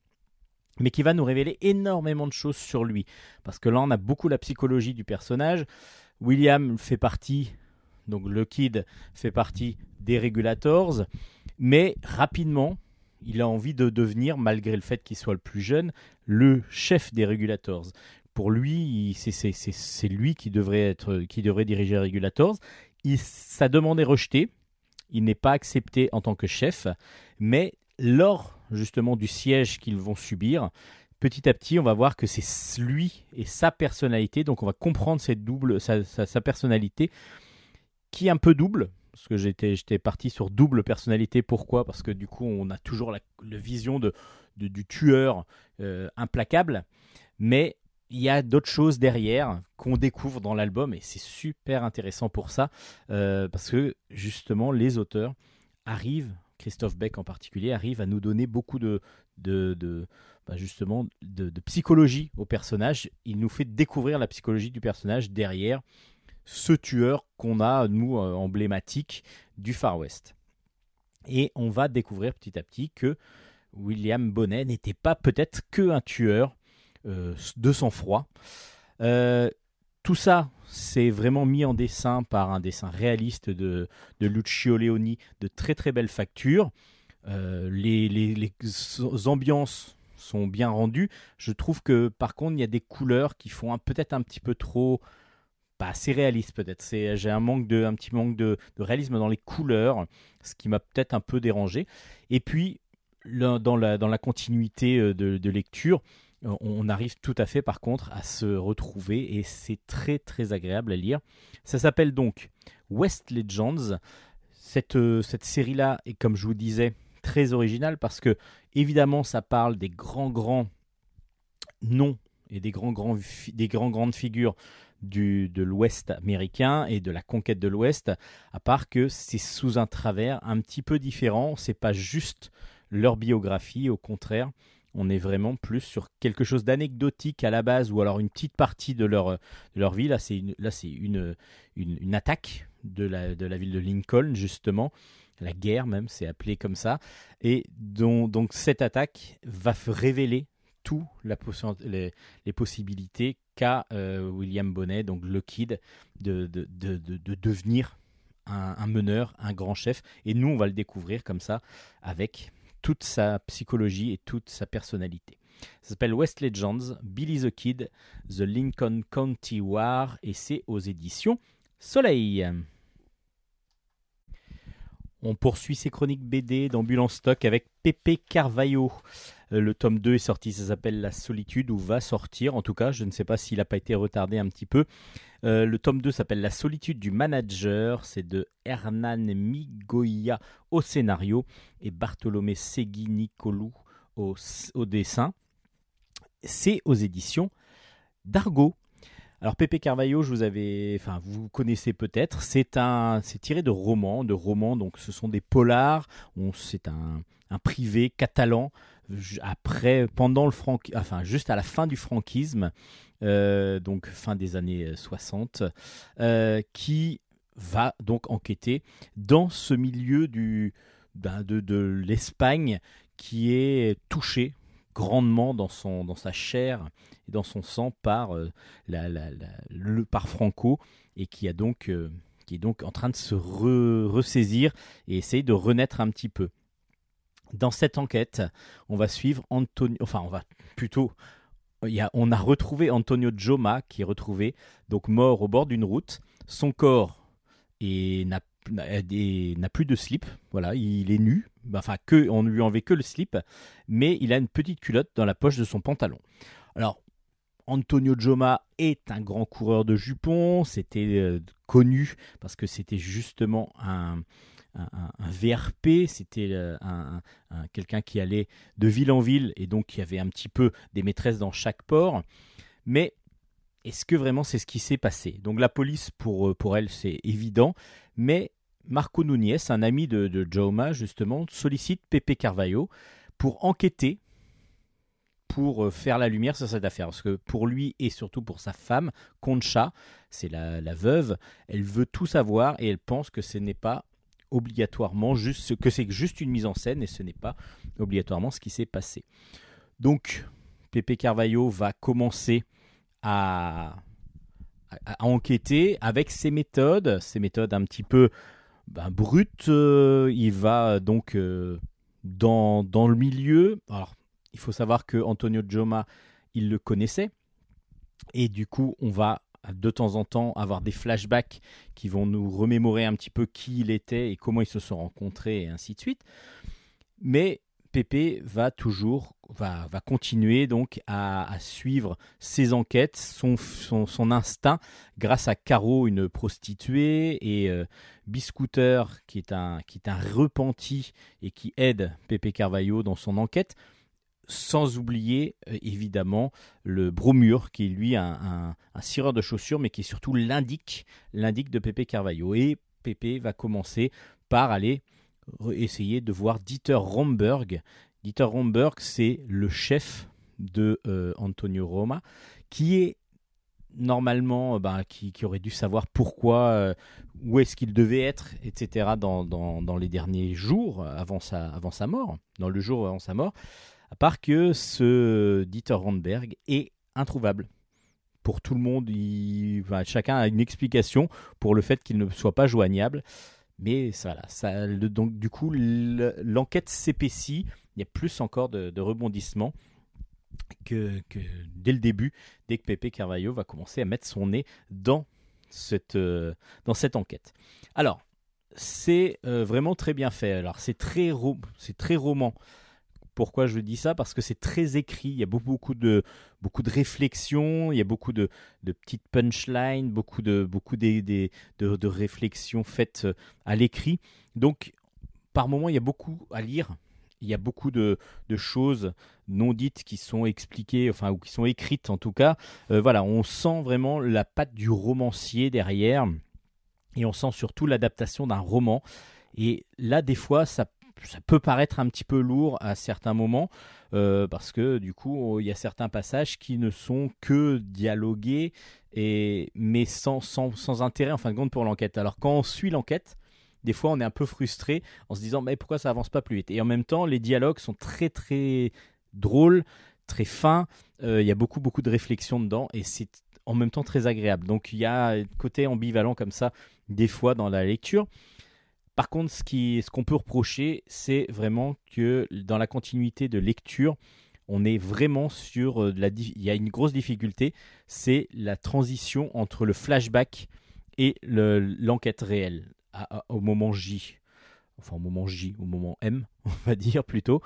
mais qui va nous révéler énormément de choses sur lui. Parce que là, on a beaucoup la psychologie du personnage. William fait partie, donc le kid fait partie des Regulators, mais rapidement, il a envie de devenir, malgré le fait qu'il soit le plus jeune, le chef des Regulators. Pour lui, c'est lui qui devrait, être, qui devrait diriger les Regulators. Il, sa demande est rejetée. Il n'est pas accepté en tant que chef, mais lors justement du siège qu'ils vont subir, petit à petit, on va voir que c'est lui et sa personnalité. Donc, on va comprendre cette double, sa, personnalité qui est un peu double. Parce que j'étais, j'étais parti sur double personnalité. Pourquoi? Parce que du coup, on a toujours la, vision de, du tueur euh, implacable. Mais il y a d'autres choses derrière qu'on découvre dans l'album et c'est super intéressant pour ça. Euh, parce que justement, les auteurs arrivent Christophe Beck en particulier, arrive à nous donner beaucoup de, de, bah, justement de, psychologie au personnage. Il nous fait découvrir la psychologie du personnage derrière ce tueur qu'on a, nous, euh, emblématique du Far West. Et on va découvrir petit à petit que William Bonnet n'était pas peut-être que un tueur euh, de sang-froid. Euh, tout ça, c'est vraiment mis en dessin par un dessin réaliste de, Lucio Leoni, de très très belle facture. Euh, les, ambiances sont bien rendues. Je trouve que par contre, il y a des couleurs qui font peut-être un petit peu trop pas assez réaliste peut-être. j'ai un petit manque de, réalisme dans les couleurs, ce qui m'a peut-être un peu dérangé. Et puis dans la, continuité euh, de lecture, on arrive tout à fait par contre à se retrouver et c'est très très agréable à lire. Ça s'appelle donc West Legends. Cette, euh, cette série-là est comme je vous disais très originale parce que évidemment ça parle des grands grands noms et des grands, grands, des grands grandes figures du, de l'Ouest américain et de la conquête de l'Ouest, à part que c'est sous un travers un petit peu différent. C'est pas juste leur biographie, au contraire, on est vraiment plus sur quelque chose d'anecdotique à la base ou alors une petite partie de leur, de leur vie. Là, c'est une, là, c'est une, une, attaque de la, de la ville de Lincoln, justement. la guerre même, c'est appelé comme ça, et dont, donc cette attaque va révéler tout la les, les, possibilités qu'a euh, William Bonnet, donc le kid, de, de, de, de devenir un, un, meneur, un grand chef, et nous on va le découvrir comme ça avec toute sa psychologie et toute sa personnalité. Ça s'appelle West Legends, Billy the Kid, The Lincoln County War, et c'est aux éditions Soleil. On poursuit ses chroniques BD d'Ambulance Stock avec Pepe Carvalho. Euh, le tome 2 est sorti, ça s'appelle La Solitude, ou va sortir. En tout cas, je ne sais pas s'il n'a pas été retardé un petit peu. Euh, le tome 2 s'appelle La Solitude du Manager. C'est de Hernan Migoya au scénario et Bartholomé Segui Nicolou au, dessin. C'est aux éditions d'Argo. Alors Pepe Carvalho, vous avais, enfin vous connaissez peut-être, c'est un, c'est tiré de romans, de romans donc ce sont des polars. C'est un, un, privé catalan après, pendant le juste à la fin du franquisme, euh, donc fin des années 60, euh, qui va donc enquêter dans ce milieu du, ben, de, l'Espagne qui est touché grandement dans, sa chair et dans son sang par, euh, Franco et euh, qui est donc en train de se ressaisir et essayer de renaître un petit peu. Dans cette enquête, on va suivre Antonio, enfin on va plutôt il y a, on a retrouvé Antonio Joma qui est retrouvé donc mort au bord d'une route. Son corps n'a plus de slip, voilà, il est nu, enfin que on ne lui enlevait que le slip, mais il a une petite culotte dans la poche de son pantalon. Alors Antonio Joma est un grand coureur de jupons, c'était euh, connu parce que c'était justement un, VRP, c'était euh, un, quelqu'un qui allait de ville en ville et donc qui avait un petit peu des maîtresses dans chaque port. Mais est-ce que vraiment c'est ce qui s'est passé? Donc la police, pour, euh, pour elle, c'est évident, mais Marco Núñez, un ami de, de Joma, justement, sollicite Pepe Carvalho pour enquêter, pour euh, faire la lumière sur cette affaire. Parce que pour lui et surtout pour sa femme, Concha, c'est la, veuve, elle veut tout savoir et elle pense que ce n'est pas obligatoirement juste que c'est juste une mise en scène et ce n'est pas obligatoirement ce qui s'est passé. Donc Pepe Carvalho va commencer à, à, enquêter avec ses méthodes, ses méthodes un petit peu ben, brut, euh, il va donc euh, dans, dans, le milieu. Alors, il faut savoir que Antonio Joma, il le connaissait. Et du coup, on va de temps en temps avoir des flashbacks qui vont nous remémorer un petit peu qui il était et comment ils se sont rencontrés et ainsi de suite. Mais Pépé va toujours, va, va continuer donc à, suivre ses enquêtes, son, son, instinct, grâce à Caro, une prostituée, et euh, Biscooter, qui est, un, qui est un repenti et qui aide Pépé Carvalho dans son enquête, sans oublier euh, évidemment le Bromure, qui est lui un, un, cireur de chaussures, mais qui est surtout l'indique, l'indique de Pépé Carvalho. Et Pépé va commencer par aller essayer de voir Dieter Romberg. Dieter Romberg, c'est le chef de euh, Antonio Roma, qui est normalement, euh, bah, qui, aurait dû savoir pourquoi, où est-ce qu'il devait être, etc., dans, les derniers jours avant sa mort, dans le jour avant sa mort, à part que ce Dieter Romberg est introuvable. Pour tout le monde, chacun a une explication pour le fait qu'il ne soit pas joignable. Mais voilà, ça, donc du coup, l'enquête s'épaissit. Il y a plus encore de, rebondissements que, dès le début, dès que Pepe Carvalho va commencer à mettre son nez dans cette, euh, enquête. Alors, c'est euh, vraiment très bien fait. Alors, c'est très, c'est très roman pourquoi je dis ça Parce que c'est très écrit, il y a beaucoup, de, beaucoup de réflexions, il y a beaucoup de, petites punchlines, beaucoup, de, beaucoup de, de, réflexions faites euh, à l'écrit. Donc, par moments, il y a beaucoup à lire. Il y a beaucoup de, choses non dites qui sont expliquées, enfin, ou qui sont écrites en tout cas. Euh, voilà, on sent vraiment la patte du romancier derrière. Et on sent surtout l'adaptation d'un roman. Et là, des fois, ça ça peut paraître un petit peu lourd à certains moments, euh, parce que du coup, il y a certains passages qui ne sont que dialogués, et, mais sans, sans, sans intérêt en fin de compte pour l'enquête. Alors quand on suit l'enquête, des fois on est un peu frustré en se disant mais pourquoi ça avance pas plus vite? Et en même temps, les dialogues sont très très drôles, très fins. Euh, il y a beaucoup beaucoup de réflexion dedans et c'est en même temps très agréable. Donc il y a un côté ambivalent comme ça des fois dans la lecture. Par contre, ce qu'on peut reprocher, c'est vraiment que dans la continuité de lecture, on est vraiment sur euh, la. Il y a une grosse difficulté, c'est la transition entre le flashback et l'enquête réelle au moment J. Enfin, au moment J, au moment M, [LAUGHS] on va dire plutôt.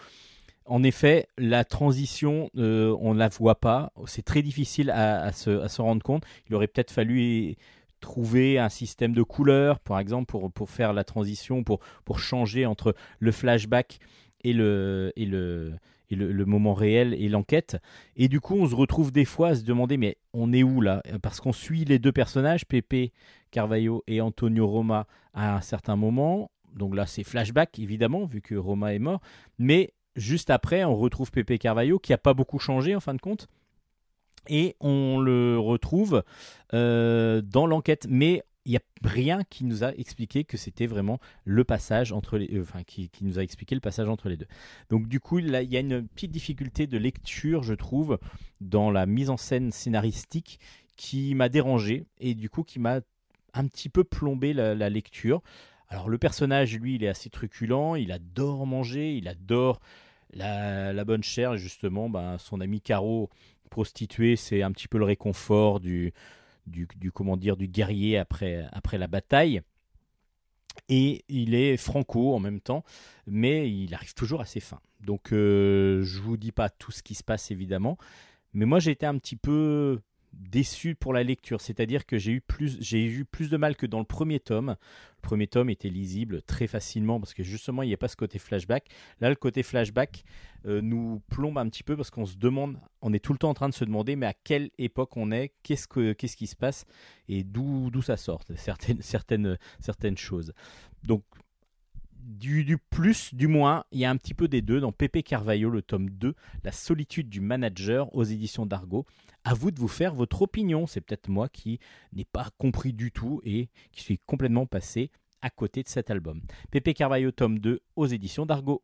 En effet, la transition, euh, on ne la voit pas. C'est très difficile à, se, rendre compte. Il aurait peut-être fallu trouver un système de couleurs, par exemple, pour, pour faire la transition, pour, pour changer entre le flashback et le, et le, et le, moment réel et l'enquête. Et du coup, on se retrouve des fois à se demander, mais on est où là? Parce qu'on suit les deux personnages, Pepe Carvalho et Antonio Roma, à un certain moment. Donc là, c'est flashback, évidemment, vu que Roma est mort. Mais juste après, on retrouve Pepe Carvalho, qui n'a pas beaucoup changé en fin de compte et on le retrouve euh, dans l'enquête. Mais il n'y a rien qui nous a expliqué que c'était vraiment le passage entre les, euh, enfin qui, nous a expliqué le passage entre les deux. Donc du coup, il y a une petite difficulté de lecture, je trouve, dans la mise en scène scénaristique qui m'a dérangé et du coup qui m'a un petit peu plombé la, lecture. Alors le personnage, lui, il est assez truculent, il adore manger, il adore la, bonne chair, justement, ben, son ami Caro prostituée, c'est un petit peu le réconfort du, du, comment dire, du guerrier après, après la bataille. Et il est franco en même temps, mais il arrive toujours à ses fins. Donc euh, je vous dis pas tout ce qui se passe évidemment, mais moi j'ai été un petit peu déçu pour la lecture, c'est-à-dire que j'ai eu plus j'ai eu plus de mal que dans le premier tome. Le premier tome était lisible très facilement parce que justement il n'y a pas ce côté flashback. Là le côté flashback euh, nous plombe un petit peu parce qu'on se demande, on est tout le temps en train de se demander mais à quelle époque on est, qu'est-ce que qu'est-ce qui se passe? Et d'où d'où ça sort certaines certaines certaines choses. Donc du, plus, du moins, il y a un petit peu des deux dans Pepe Carvalho, le tome 2, La solitude du manager aux éditions d'Argo. À vous de vous faire votre opinion. C'est peut-être moi qui n'ai pas compris du tout et qui suis complètement passé à côté de cet album. Pepe Carvalho, tome 2, aux éditions d'Argo.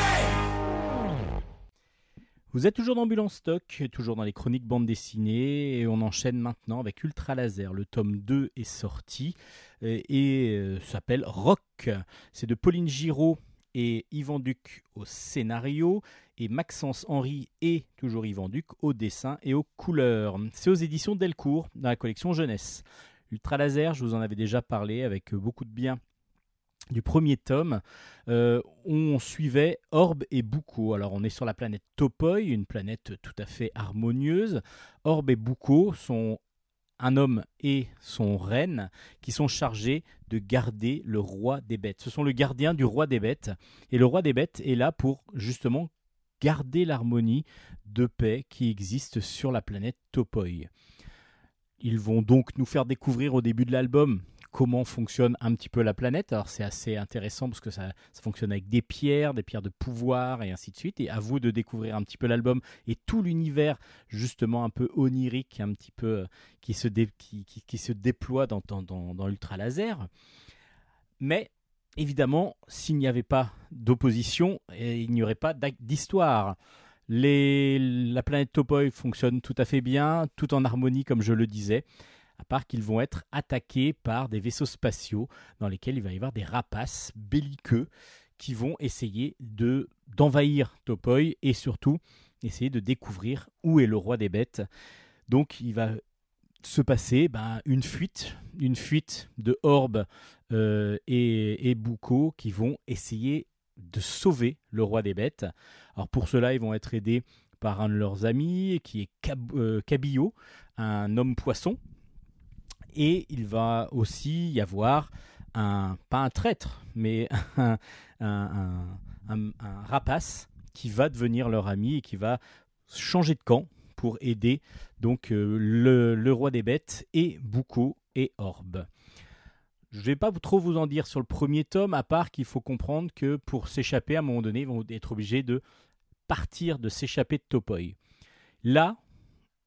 Vous êtes toujours dans Ambulance Stock, toujours dans les chroniques bande dessinée, et on enchaîne maintenant avec Ultra Laser. Le tome 2 est sorti et, euh, s'appelle Rock. C'est de Pauline Giraud et Yvan Duc au scénario, et Maxence Henry et toujours Yvan Duc au dessin et aux couleurs. C'est aux éditions Delcourt, dans la collection jeunesse. Ultra Laser, je vous en avais déjà parlé avec beaucoup de bien du premier tome, euh, on suivait Orbe et Buko. Alors on est sur la planète Topoi, une planète tout à fait harmonieuse. Orbe et Buko sont un homme et son reine qui sont chargés de garder le roi des bêtes. Ce sont le gardien du roi des bêtes. Et le roi des bêtes est là pour justement garder l'harmonie de paix qui existe sur la planète Topoi. Ils vont donc nous faire découvrir au début de l'album comment fonctionne un petit peu la planète. Alors c'est assez intéressant parce que ça, fonctionne avec des pierres, des pierres de pouvoir et ainsi de suite. Et à vous de découvrir un petit peu l'album et tout l'univers justement un peu onirique, un petit peu euh, qui se, déploie dans, dans, Laser. Mais évidemment, s'il n'y avait pas d'opposition, il n'y aurait pas d'histoire. la planète Topoi fonctionne tout à fait bien, tout en harmonie comme je le disais à part qu'ils vont être attaqués par des vaisseaux spatiaux dans lesquels il va y avoir des rapaces belliqueux qui vont essayer de d'envahir Topoi et surtout essayer de découvrir où est le roi des bêtes. Donc il va se passer ben, une fuite, une fuite de Orbe euh, et, et qui vont essayer de sauver le roi des bêtes. Alors pour cela, ils vont être aidés par un de leurs amis qui est euh, Cabillo, un homme poisson et il va aussi y avoir un, pas un traître, mais [LAUGHS] un, rapace qui va devenir leur ami et qui va changer de camp pour aider donc euh, le, roi des bêtes et Buko et Orb. Je ne vais pas trop vous en dire sur le premier tome, à part qu'il faut comprendre que pour s'échapper, à un moment donné, ils vont être obligés de partir, de s'échapper de Topoi. Là,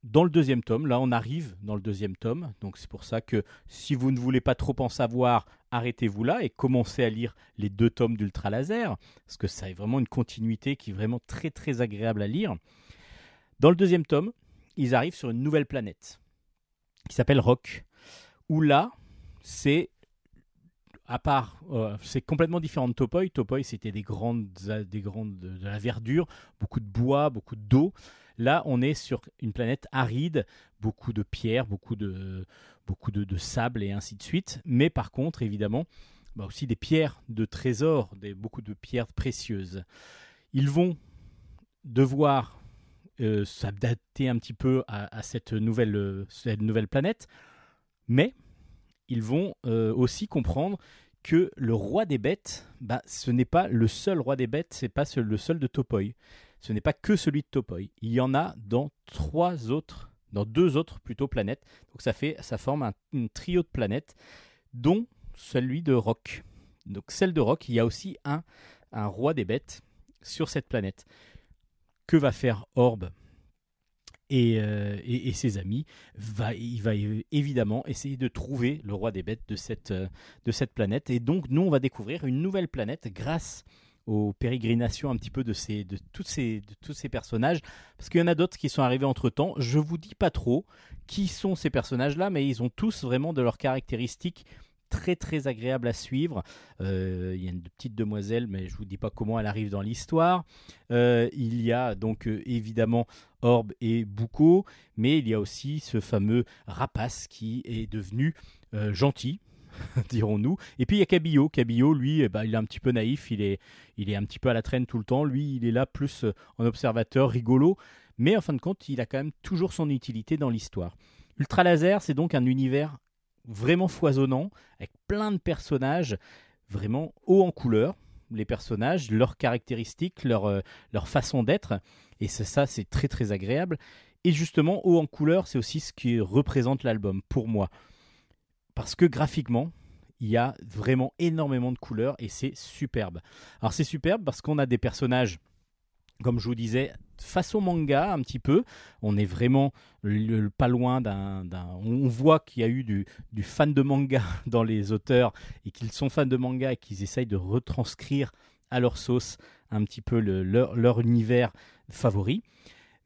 dans le deuxième tome, là on arrive dans le deuxième tome, donc c'est pour ça que si vous ne voulez pas trop en savoir, arrêtez-vous là et commencez à lire les deux tomes d'Ultra Laser, parce que ça est vraiment une continuité qui est vraiment très très agréable à lire. Dans le deuxième tome, ils arrivent sur une nouvelle planète qui s'appelle Rock, où là, c'est à part, euh, c'est complètement différent de Topoi. Topoi, c'était des grandes, des grandes, de la verdure, beaucoup de bois, beaucoup d'eau. Là, on est sur une planète aride, beaucoup de pierres, beaucoup de, sable et ainsi de suite. Mais par contre, évidemment, bah aussi des pierres de trésors, beaucoup de pierres précieuses. Ils vont devoir euh, s'adapter un petit peu à, cette, nouvelle, planète, mais ils vont euh, aussi comprendre que le roi des bêtes, bah, ce n'est pas le seul roi des bêtes, c'est pas le seul de Topoi. Ce n'est pas que celui de Topoi. Il y en a dans trois autres, dans deux autres plutôt planètes. Donc ça fait, ça forme un, trio de planètes, dont celui de Rock. Donc celle de Rock, il y a aussi un, roi des bêtes sur cette planète. Que va faire Orb euh, et, ses amis, va, il va évidemment essayer de trouver le roi des bêtes de cette, euh, de cette planète. Et donc, nous, on va découvrir une nouvelle planète grâce aux pérégrinations un petit peu de, ces, de, toutes ces, de tous ces personnages. Parce qu'il y en a d'autres qui sont arrivés entre temps. Je vous dis pas trop qui sont ces personnages-là, mais ils ont tous vraiment de leurs caractéristiques très très agréable à suivre. Euh, il y a une petite demoiselle, mais je vous dis pas comment elle arrive dans l'histoire. Euh, il y a donc euh, évidemment Orb et Buko, mais il y a aussi ce fameux rapace qui est devenu gentil. [LAUGHS] dirons-nous. Et puis il y a Cabillo. Cabillo, lui, eh ben, il est un petit peu naïf, il est, il est un petit peu à la traîne tout le temps. Lui, il est là plus en observateur, rigolo. Mais en fin de compte, il a quand même toujours son utilité dans l'histoire. Ultra Laser, c'est donc un univers vraiment foisonnant, avec plein de personnages, vraiment haut en couleur, les personnages, leurs caractéristiques, leur, euh, leur façon d'être. Et ça, c'est très très agréable. Et justement, haut en couleur, c'est aussi ce qui représente l'album pour moi. Parce que graphiquement, il y a vraiment énormément de couleurs et c'est superbe. Alors c'est superbe parce qu'on a des personnages comme je vous disais, façon manga un petit peu. On est vraiment pas loin d'un. On voit qu'il y a eu du, fan de manga [LAUGHS] dans les auteurs et qu'ils sont fans de manga et qu'ils essayent de retranscrire à leur sauce un petit peu leur, leur univers favori.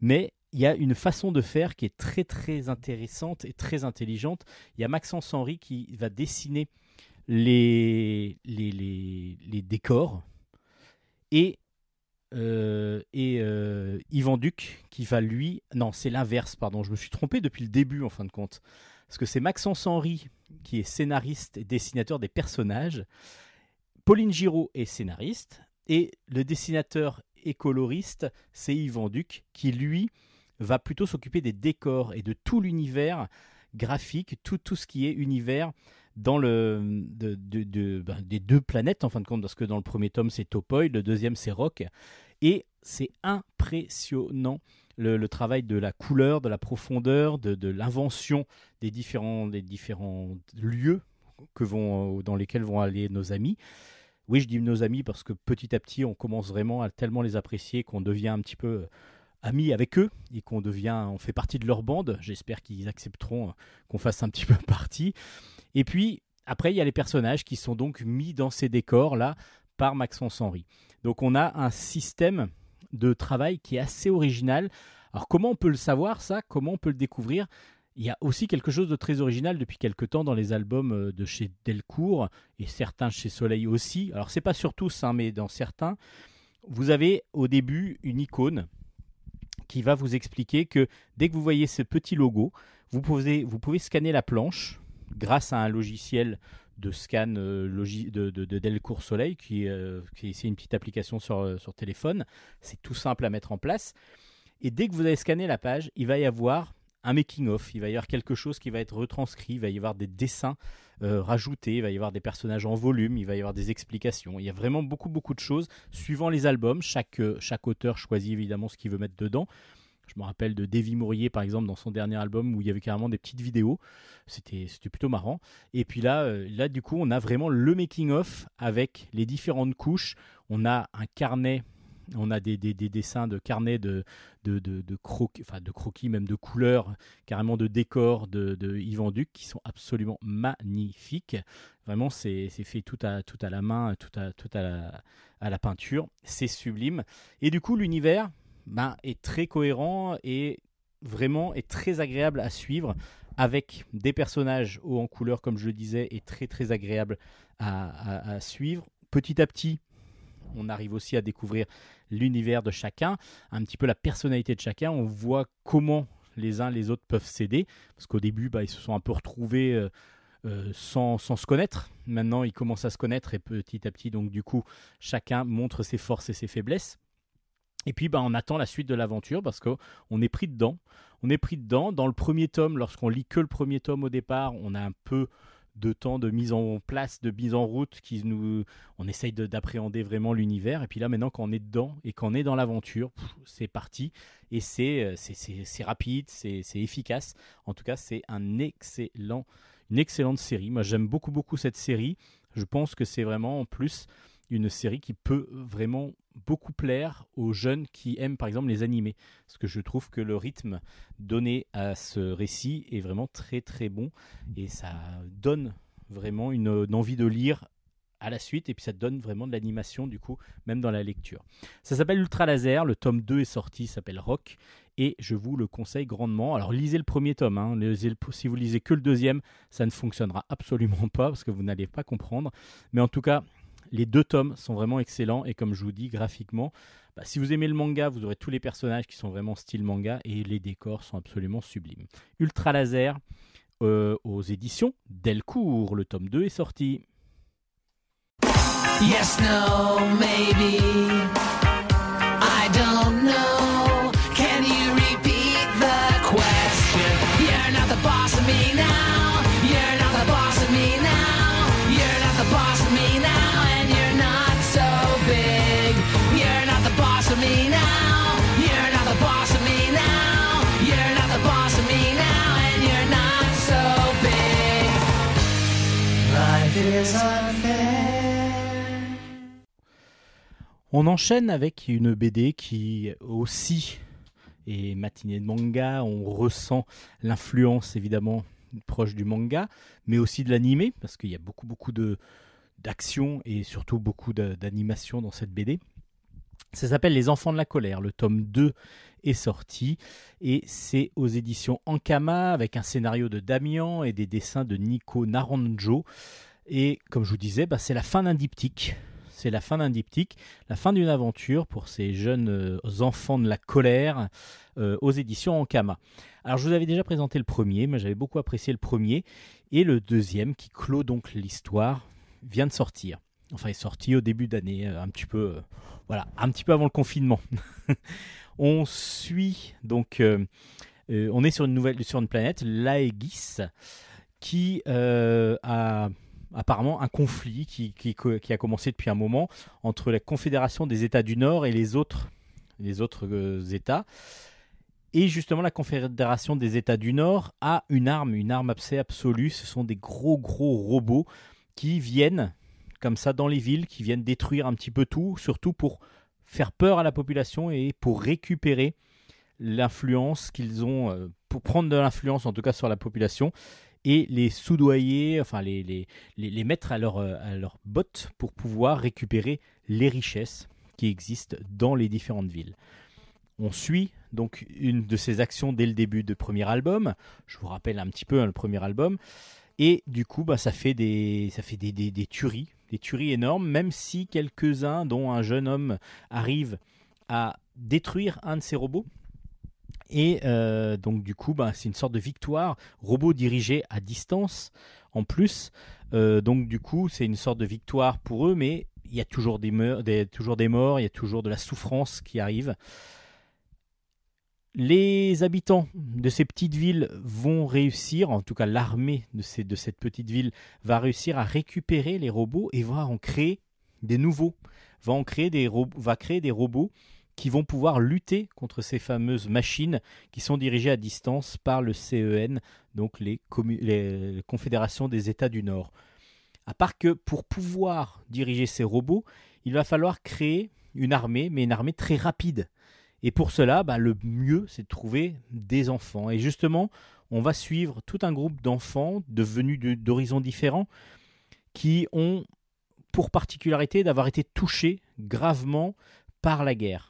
Mais il y a une façon de faire qui est très très intéressante et très intelligente. Il y a Maxence Henry qui va dessiner les, décors et euh, euh, Yvan Duc qui va lui. Non, c'est l'inverse, pardon. Je me suis trompé depuis le début en fin de compte. Parce que c'est Maxence Henry qui est scénariste et dessinateur des personnages. Pauline Giraud est scénariste. Et le dessinateur et coloriste, c'est Yvan Duc qui lui va plutôt s'occuper des décors et de tout l'univers graphique, tout, tout ce qui est univers dans le de, ben, des deux planètes en fin de compte parce que dans le premier tome c'est Topoi, le deuxième c'est Rock et c'est impressionnant le, travail de la couleur, de la profondeur, de, l'invention des différents des différents lieux que vont dans lesquels vont aller nos amis. Oui, je dis nos amis parce que petit à petit on commence vraiment à tellement les apprécier qu'on devient un petit peu amis avec eux et qu'on devient, on fait partie de leur bande. J'espère qu'ils accepteront qu'on fasse un petit peu [LAUGHS] partie. Et puis, après, il y a les personnages qui sont donc mis dans ces décors-là par Maxence Henry. Donc, on a un système de travail qui est assez original. Alors, comment on peut le savoir, ça? Comment on peut le découvrir? Il y a aussi quelque chose de très original depuis quelque temps dans les albums euh, de chez Delcourt et certains chez Soleil aussi. Alors c'est pas sur tous, hein, mais dans certains, vous avez au début une icône qui va vous expliquer que dès que vous voyez ce petit logo, vous pouvez, vous pouvez scanner la planche grâce à un logiciel de scan euh, de, de, Delcourt Soleil, qui, euh, qui c'est une petite application sur, euh, sur téléphone. C'est tout simple à mettre en place. Et dès que vous avez scanné la page, il va y avoir un making-of, il va y avoir quelque chose qui va être retranscrit, il va y avoir des dessins rajoutés, il va y avoir des personnages en volume, il va y avoir des explications. Il y a vraiment beaucoup, beaucoup de choses suivant les albums. Chaque, chaque auteur choisit évidemment ce qu'il veut mettre dedans. Je me rappelle de Davy Mourier, par exemple, dans son dernier album, où il y avait carrément des petites vidéos. C'était c'était plutôt marrant. Et puis là, euh, là, du coup, on a vraiment le making-of avec les différentes couches. On a un carnet on a des, des- des dessins de carnets de, de, de, croquis, de même de couleurs, carrément de décors de, de Yvan Duc qui sont absolument magnifiques. Vraiment, c'est fait tout à, tout à la main, tout à, tout à, la, à la peinture. C'est sublime. Et du coup, l'univers ben, est très cohérent et vraiment est très agréable à suivre avec des personnages hauts en couleur, comme je le disais, et très très agréable à- à suivre. Petit à petit, on arrive aussi à découvrir l'univers de chacun, un petit peu la personnalité de chacun. On voit comment les uns les autres peuvent s'aider, parce qu'au début, bah, ils se sont un peu retrouvés euh, euh, sans, se connaître. Maintenant, ils commencent à se connaître et petit à petit, donc du coup, chacun montre ses forces et ses faiblesses. Et puis, bah, on attend la suite de l'aventure parce qu'on est pris dedans. On est pris dedans. Dans le premier tome, lorsqu'on lit que le premier tome au départ, on a un peu de temps de mise en place, de mise en route, qui nous, on essaye de- d'appréhender vraiment l'univers. Et puis là, maintenant, quand on est dedans et qu'on est dans l'aventure, c'est parti. Et c'est euh, rapide, c'est c'est efficace. En tout cas, c'est un excellent, une excellente série. Moi, j'aime beaucoup, beaucoup cette série. Je pense que c'est vraiment, en plus, une série qui peut vraiment beaucoup plaire aux jeunes qui aiment, par exemple, les animés. Parce que je trouve que le rythme donné à ce récit est vraiment très, très bon. Et ça donne vraiment une, envie de lire à la suite et puis ça donne vraiment de l'animation du coup même dans la lecture. Ça s'appelle Ultra Laser, le tome 2 est sorti, s'appelle Rock et je vous le conseille grandement. Alors lisez le premier tome, hein. Si vous lisez que le deuxième, ça ne fonctionnera absolument pas parce que vous n'allez pas comprendre. Mais en tout cas, les deux tomes sont vraiment excellents et comme je vous dis graphiquement, bah, si vous aimez le manga, vous aurez tous les personnages qui sont vraiment style manga et les décors sont absolument sublimes. Ultra Laser euh, aux éditions Delcourt, le tome 2 est sorti. Yes, no, maybe. On enchaîne avec une BD qui aussi est matinée de manga. On ressent l'influence évidemment proche du manga, mais aussi de l'animé, parce qu'il y a beaucoup beaucoup d'action et surtout beaucoup d'animation dans cette BD. Ça s'appelle Les Enfants de la colère. Le tome 2 est sorti et c'est aux éditions Ankama avec un scénario de Damian et des dessins de Nico Naranjo. Et comme je vous disais, bah, c'est la fin d'un diptyque. C'est la fin d'un diptyque, la fin d'une aventure pour ces jeunes euh, enfants de la colère euh, aux éditions Ankama. Alors je vous avais déjà présenté le premier, mais j'avais beaucoup apprécié le premier. Et le deuxième, qui clôt donc l'histoire, vient de sortir. Enfin, il est sorti au début d'année, euh, un petit peu, voilà, un petit peu avant le confinement. [LAUGHS] on suit donc, on est sur une nouvelle, sur une planète, Laegis, qui a apparemment un conflit qui, a commencé depuis un moment entre la Confédération des États du Nord et les autres, euh, États. Et justement, la Confédération des États du Nord a une arme, une arme absolue. Ce sont des gros, gros robots qui viennent, comme ça, dans les villes, qui viennent détruire un petit peu tout, surtout pour faire peur à la population et pour récupérer l'influence qu'ils ont, euh, pour prendre de l'influence en tout cas sur la population et les soudoyer, enfin les, les, les, mettre à leur, euh, à leur botte pour pouvoir récupérer les richesses qui existent dans les différentes villes. On suit donc une de ces actions dès le début du premier album. Je vous rappelle un petit peu hein, le premier album. Et du coup, bah, ça fait des, ça fait des, des, des tueries, des tueries énormes, même si quelques-uns, dont un jeune homme, arrivent à détruire un de ces robots. Et euh, donc du coup, bah, c'est une sorte de victoire, robot dirigé à distance en plus. Euh, donc du coup, c'est une sorte de victoire pour eux, mais il y a toujours des, morts, il y a toujours de la souffrance qui arrive. Les habitants de ces petites villes vont réussir, en tout cas l'armée de, cette petite ville va réussir à récupérer les robots et va en créer des nouveaux, va créer des robots qui vont pouvoir lutter contre ces fameuses machines qui sont dirigées à distance par le CEN, donc les, confédérations des États du Nord. À part que pour pouvoir diriger ces robots, il va falloir créer une armée, mais une armée très rapide. Et pour cela, bah, le mieux, c'est de trouver des enfants. Et justement, on va suivre tout un groupe d'enfants devenus de- d'horizons différents qui ont pour particularité d'avoir été touchés gravement par la guerre.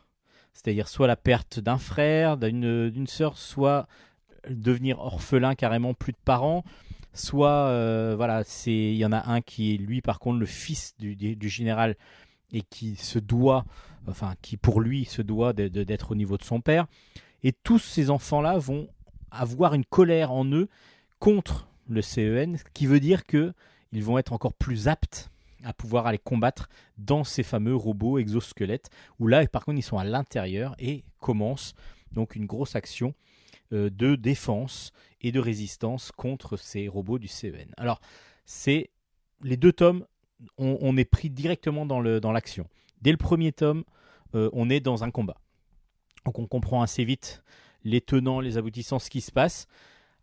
C'est-à-dire soit la perte d'un frère, d'une sœur, soit devenir orphelin carrément, plus de parents, soit euh, voilà, c'est il y en a un qui est lui par contre le fils du, général et qui se doit, enfin qui pour lui se doit d'être au niveau de son père. Et tous ces enfants-là vont avoir une colère en eux contre le CEN, ce qui veut dire que ils vont être encore plus aptes à pouvoir aller combattre dans ces fameux robots exosquelettes, où là, par contre, ils sont à l'intérieur et commence donc une grosse action euh, de défense et de résistance contre ces robots du CEN. Alors, c'est les deux tomes, on, est pris directement dans le- dans l'action. Dès le premier tome, euh, on est dans un combat. Donc on comprend assez vite les tenants, les aboutissants, ce qui se passe.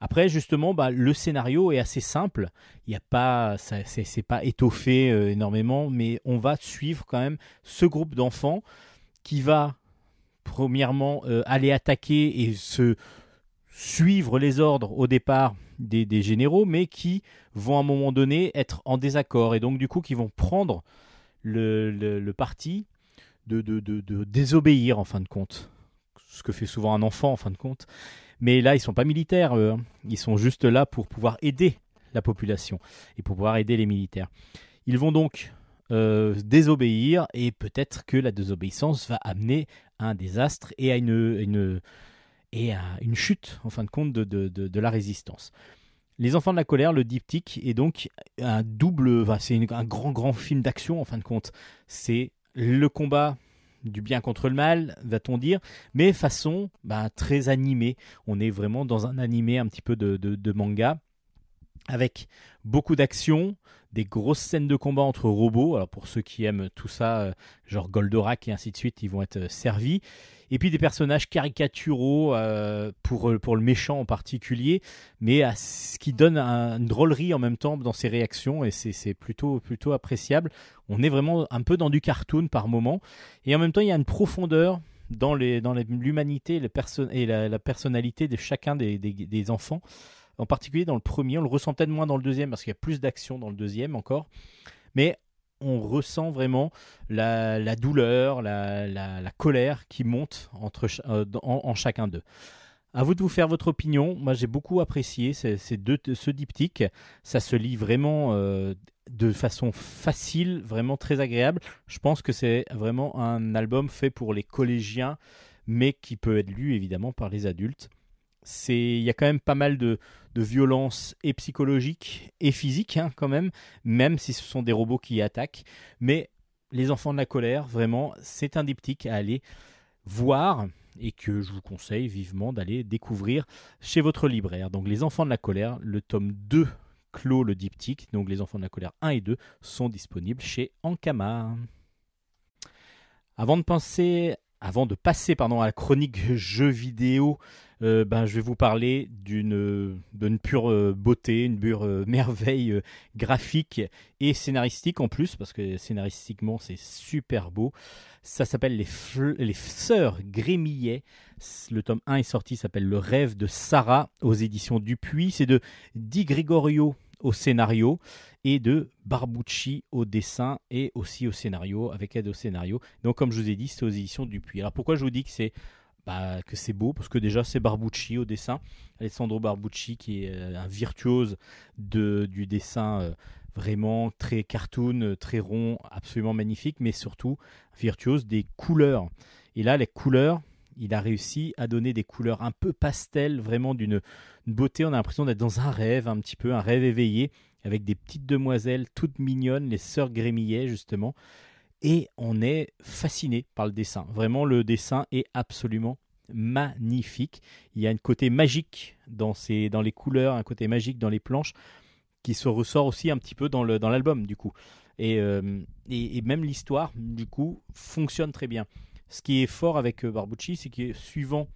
Après, justement, bah, le scénario est assez simple. Il n'y a pas, c'est, pas étoffé euh, énormément, mais on va suivre quand même ce groupe d'enfants qui va, premièrement, euh, aller attaquer et se suivre les ordres au départ des, généraux, mais qui vont à un moment donné être en désaccord et donc du coup qui vont prendre le, parti de désobéir en fin de compte. Ce que fait souvent un enfant en fin de compte. Mais là, ils sont pas militaires, eux, hein. ils sont juste là pour pouvoir aider la population et pour pouvoir aider les militaires. Ils vont donc euh, désobéir et peut-être que la désobéissance va amener à un désastre et à une, chute, en fin de compte, de, la résistance. Les Enfants de la colère, le diptyque, est donc un double, c'est un grand, grand film d'action, en fin de compte. C'est le combat du bien contre le mal, va-t-on dire, mais façon bah, très animée. On est vraiment dans un animé un petit peu de, de- manga, avec beaucoup d'action, des grosses scènes de combat entre robots. Alors pour ceux qui aiment tout ça, euh, genre Goldorak et ainsi de suite, ils vont être euh, servis. Et puis des personnages caricaturaux euh, pour, euh, pour le méchant en particulier, mais à ce qui donne un- une drôlerie en même temps dans ses réactions, et c'est plutôt, plutôt appréciable. On est vraiment un peu dans du cartoon par moment, et en même temps il y a une profondeur dans les- dans les- l'humanité et la, la personnalité de chacun des, des- des enfants. En particulier dans le premier, on le ressent peut-être moins dans le deuxième parce qu'il y a plus d'action dans le deuxième encore. Mais on ressent vraiment la, douleur, la, colère qui monte entre, euh, en, chacun d'eux. À vous de vous faire votre opinion. Moi, j'ai beaucoup apprécié ces, deux, ce diptyque. Ça se lit vraiment euh, de façon facile, vraiment très agréable. Je pense que c'est vraiment un album fait pour les collégiens, mais qui peut être lu évidemment par les adultes. Il y a quand même pas mal de, de violence et psychologique et physique hein, quand même, même si ce sont des robots qui attaquent. Mais les enfants de la colère, vraiment, c'est un diptyque à aller voir et que je vous conseille vivement d'aller découvrir chez votre libraire. Donc les enfants de la colère, le tome 2 clôt le diptyque, donc les enfants de la colère 1 et 2 sont disponibles chez Ankama. Avant de penser avant de passer pardon, à la chronique jeux vidéo, euh, ben, je vais vous parler d'une d'une pure euh, beauté, une pure euh, merveille euh, graphique et scénaristique en plus, parce que scénaristiquement c'est super beau. Ça s'appelle les, les Sœurs Grémillet. Le tome 1 est sorti, s'appelle Le rêve de Sarah aux éditions Dupuis. C'est de Di Gregorio au scénario et de Barbucci au dessin et aussi au scénario, avec aide au scénario. Donc comme je vous ai dit, c'est aux éditions Dupuis. Alors pourquoi je vous dis que c'est bah, que c'est beau Parce que déjà c'est Barbucci au dessin, Alessandro Barbucci qui est euh, un virtuose de, du dessin euh, vraiment très cartoon, euh, très rond, absolument magnifique, mais surtout virtuose des couleurs. Et là les couleurs, il a réussi à donner des couleurs un peu pastel, vraiment d'une une beauté. On a l'impression d'être dans un rêve, un petit peu, un rêve éveillé, avec des petites demoiselles toutes mignonnes, les sœurs Grémillet, justement. Et on est fasciné par le dessin. Vraiment, le dessin est absolument magnifique. Il y a un côté magique dans, dans les couleurs, un côté magique dans les planches, qui se ressort aussi un petit peu dans le- dans l'album, du coup. Et, euh, et, et même l'histoire, du coup, fonctionne très bien. ce qui est fort avec euh, Barbucci, c'est que suivant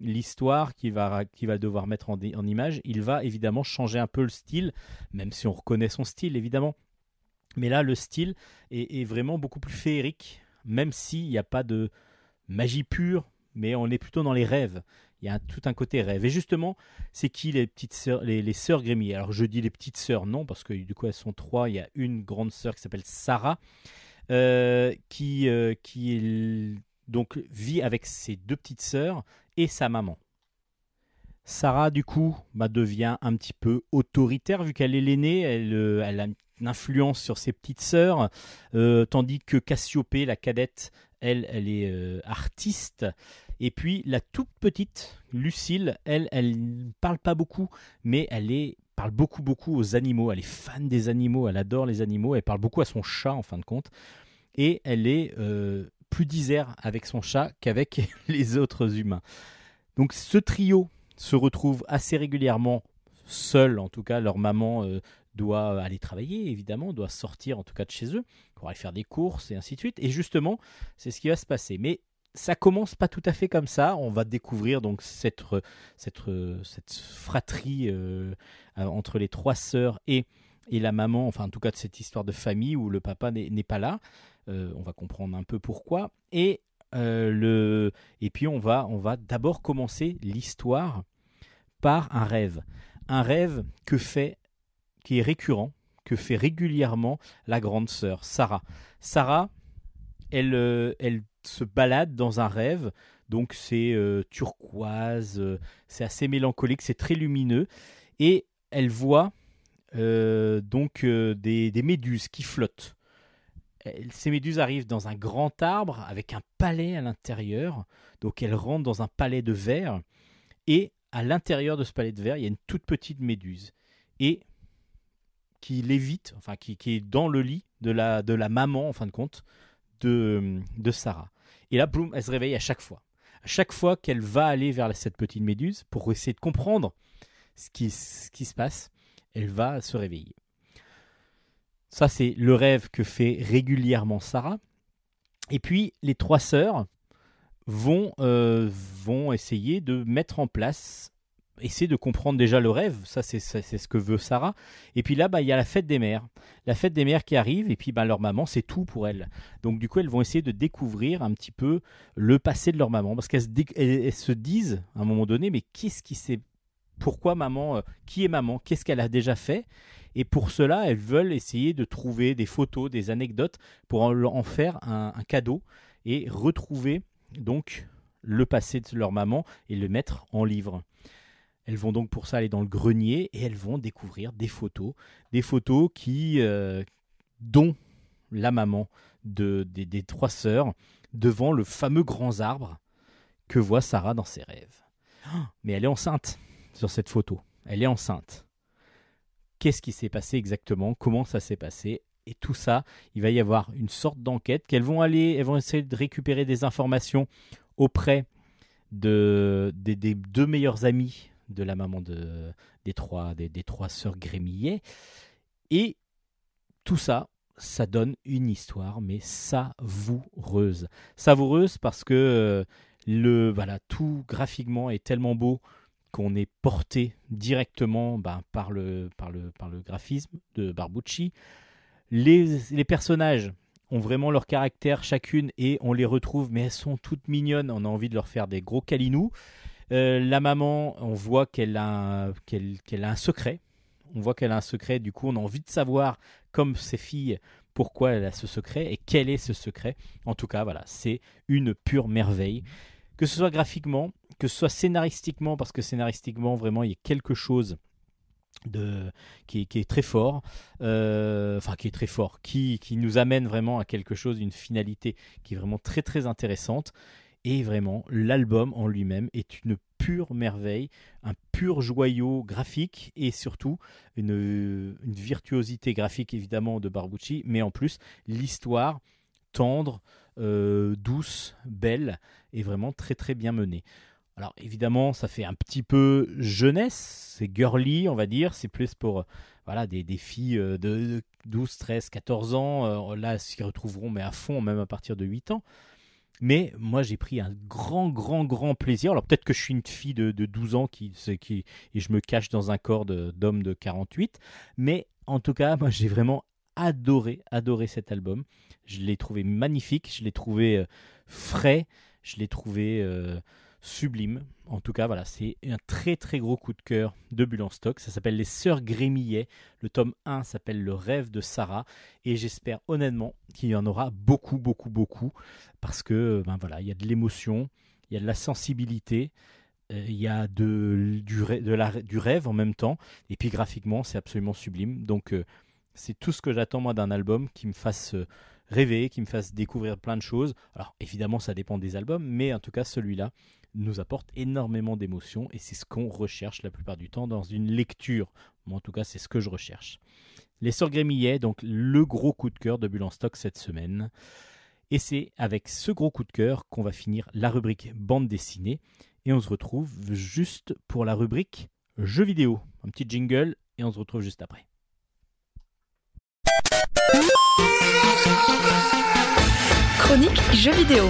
l'histoire qu'il va, va devoir mettre en image, il va évidemment changer un peu le style, même si on reconnaît son style évidemment. Mais là, le style est, vraiment beaucoup plus féerique, même s'il n'y a pas de magie pure, mais on est plutôt dans les rêves. Il y a tout un côté rêve. Et justement, c'est qui les petites sœurs, les, sœurs Alors je dis les petites sœurs, non, parce que du coup elles sont trois. Il y a une grande sœur qui s'appelle Sarah, euh, qui, euh, qui donc vit avec ses deux petites sœurs et sa maman. Sarah, du coup, bah, devient un petit peu autoritaire vu qu'elle est l'aînée, elle, euh, a influence sur ses petites sœurs, euh, tandis que Cassiopée, la cadette, elle, elle est euh, artiste. Et puis la toute petite, Lucille, elle, elle ne parle pas beaucoup, mais elle est parle beaucoup beaucoup aux animaux. Elle est fan des animaux, elle adore les animaux. Elle parle beaucoup à son chat en fin de compte, et elle est euh, plus disert avec son chat qu'avec [LAUGHS] les autres humains. Donc ce trio se retrouve assez régulièrement seul, en tout cas leur maman doit aller travailler évidemment, doit sortir en tout cas de chez eux pour aller faire des courses et ainsi de suite. Et justement, c'est ce qui va se passer. Mais ça commence pas tout à fait comme ça. On va découvrir donc cette, cette, cette fratrie euh, euh, entre les trois sœurs et, et la maman, enfin en tout cas de cette histoire de famille où le papa n'est pas là. Euh, on va comprendre un peu pourquoi. Et, euh, le, et puis on va, on va d'abord commencer l'histoire par un rêve. Un rêve que fait, qui est récurrent, que fait régulièrement la grande sœur, Sarah. Sarah, elle, euh, elle se balade dans un rêve. Donc c'est euh, turquoise, euh, c'est assez mélancolique, c'est très lumineux. Et elle voit donc des, des méduses qui flottent. Ces méduses arrivent dans un grand arbre avec un palais à l'intérieur. Donc elle rentre dans un palais de verre. Et à l'intérieur de ce palais de verre, il y a une toute petite méduse. Et qui lévite, enfin qui, est dans le lit de la, de la maman, en fin de compte, de, de Sarah. Et là, Bloom, elle se réveille à chaque fois. À chaque fois qu'elle va aller vers cette petite méduse pour essayer de comprendre ce qui, ce qui se passe, elle va se réveiller. Ça, c'est le rêve que fait régulièrement Sarah. Et puis, les trois sœurs vont, euh, vont essayer de mettre en place, essayer de comprendre déjà le rêve. Ça, c'est ce que veut Sarah. Et puis là, bah, il y a la fête des mères. La fête des mères qui arrive, et puis bah, leur maman, c'est tout pour elles. Donc, du coup, elles vont essayer de découvrir un petit peu le passé de leur maman. Parce qu'elles se disent, à un moment donné, mais qu'est-ce qui s'est. Pourquoi maman euh, Qui est maman? Qu'est-ce qu'elle a déjà fait? Et pour cela, elles veulent essayer de trouver des photos, des anecdotes pour en, en faire un, un cadeau et retrouver donc le passé de leur maman et le mettre en livre. Elles vont donc pour ça aller dans le grenier et elles vont découvrir des photos, des photos qui, euh, dont la maman de, des, trois sœurs devant le fameux grand arbre que voit Sarah dans ses rêves. [GASPS] Mais elle est enceinte sur cette photo. Elle est enceinte qu'est-ce qui s'est passé exactement, comment ça s'est passé? Et tout ça, il va y avoir une sorte d'enquête qu'elles vont aller, elles vont essayer de récupérer des informations auprès de, des, des deux meilleurs amis de la maman de, des, trois, des, trois sœurs Grémillet. Et tout ça, ça donne une histoire, mais savoureuse. Savoureuse parce que euh, le, voilà, tout graphiquement est tellement beau qu'on est porté directement ben, par, le, par, le, par le graphisme de Barbucci. Les, les personnages ont vraiment leur caractère chacune et on les retrouve, mais elles sont toutes mignonnes. On a envie de leur faire des gros câlinous. Euh, la maman, on voit qu'elle a, un- secret. On voit qu'elle a un secret. Du coup, on a envie de savoir, comme ses filles, pourquoi elle a ce secret et quel est ce secret. En tout cas, voilà, c'est une pure merveille. Que ce soit graphiquement, que ce soit scénaristiquement, parce que scénaristiquement, vraiment, il y a quelque chose de, qui, est, qui est très fort, euh, enfin qui est très fort, qui, qui nous amène vraiment à quelque chose, une finalité qui est vraiment très très intéressante. Et vraiment, l'album en lui-même est une pure merveille, un pur joyau graphique et surtout une, virtuosité graphique évidemment de Barbucci, mais en plus l'histoire tendre, euh, douce, belle et vraiment très très bien menée. Alors évidemment, ça fait un petit peu jeunesse, c'est girly, on va dire, c'est plus pour euh, voilà, des, filles euh, de 12, 13, 14 ans, là, s'y retrouveront, mais à fond, même à partir de 8 ans. Mais moi, j'ai pris un grand, grand, grand plaisir. Alors peut-être que je suis une fille de, de 12 ans qui, qui, et je me cache dans un corps d'homme de 48. Mais en tout cas, [LAUGHS] moi, j'ai vraiment adoré, adoré cet album. Je l'ai trouvé magnifique, je l'ai trouvé euh, frais, je l'ai trouvé euh, sublime. En tout cas, voilà, c'est un très très gros coup de cœur de Bulle en stock. Ça s'appelle Les Sœurs Grémillet. Le tome 1 s'appelle Le rêve de Sarah. Et j'espère honnêtement qu'il y en aura beaucoup, beaucoup, beaucoup. Parce que, ben voilà, il y a de l'émotion, il y a de la sensibilité. euh, Il y a de, du, du rêve en même temps. Et puis graphiquement, c'est absolument sublime. Donc, euh, c'est tout ce que j'attends moi d'un album qui me fasse euh, rêver, qui me fasse découvrir plein de choses. Alors évidemment, ça dépend des albums, mais en tout cas, celui-là nous apporte énormément d'émotions et c'est ce qu'on recherche la plupart du temps dans une lecture. Moi, en tout cas, c'est ce que je recherche. Les Sœurs Grémillet, donc le gros coup de cœur de Bulle stock cette semaine. Et c'est avec ce gros coup de cœur qu'on va finir la rubrique bande dessinée. Et on se retrouve juste pour la rubrique jeux vidéo. Un petit jingle et on se retrouve juste après. Chronique jeux vidéo.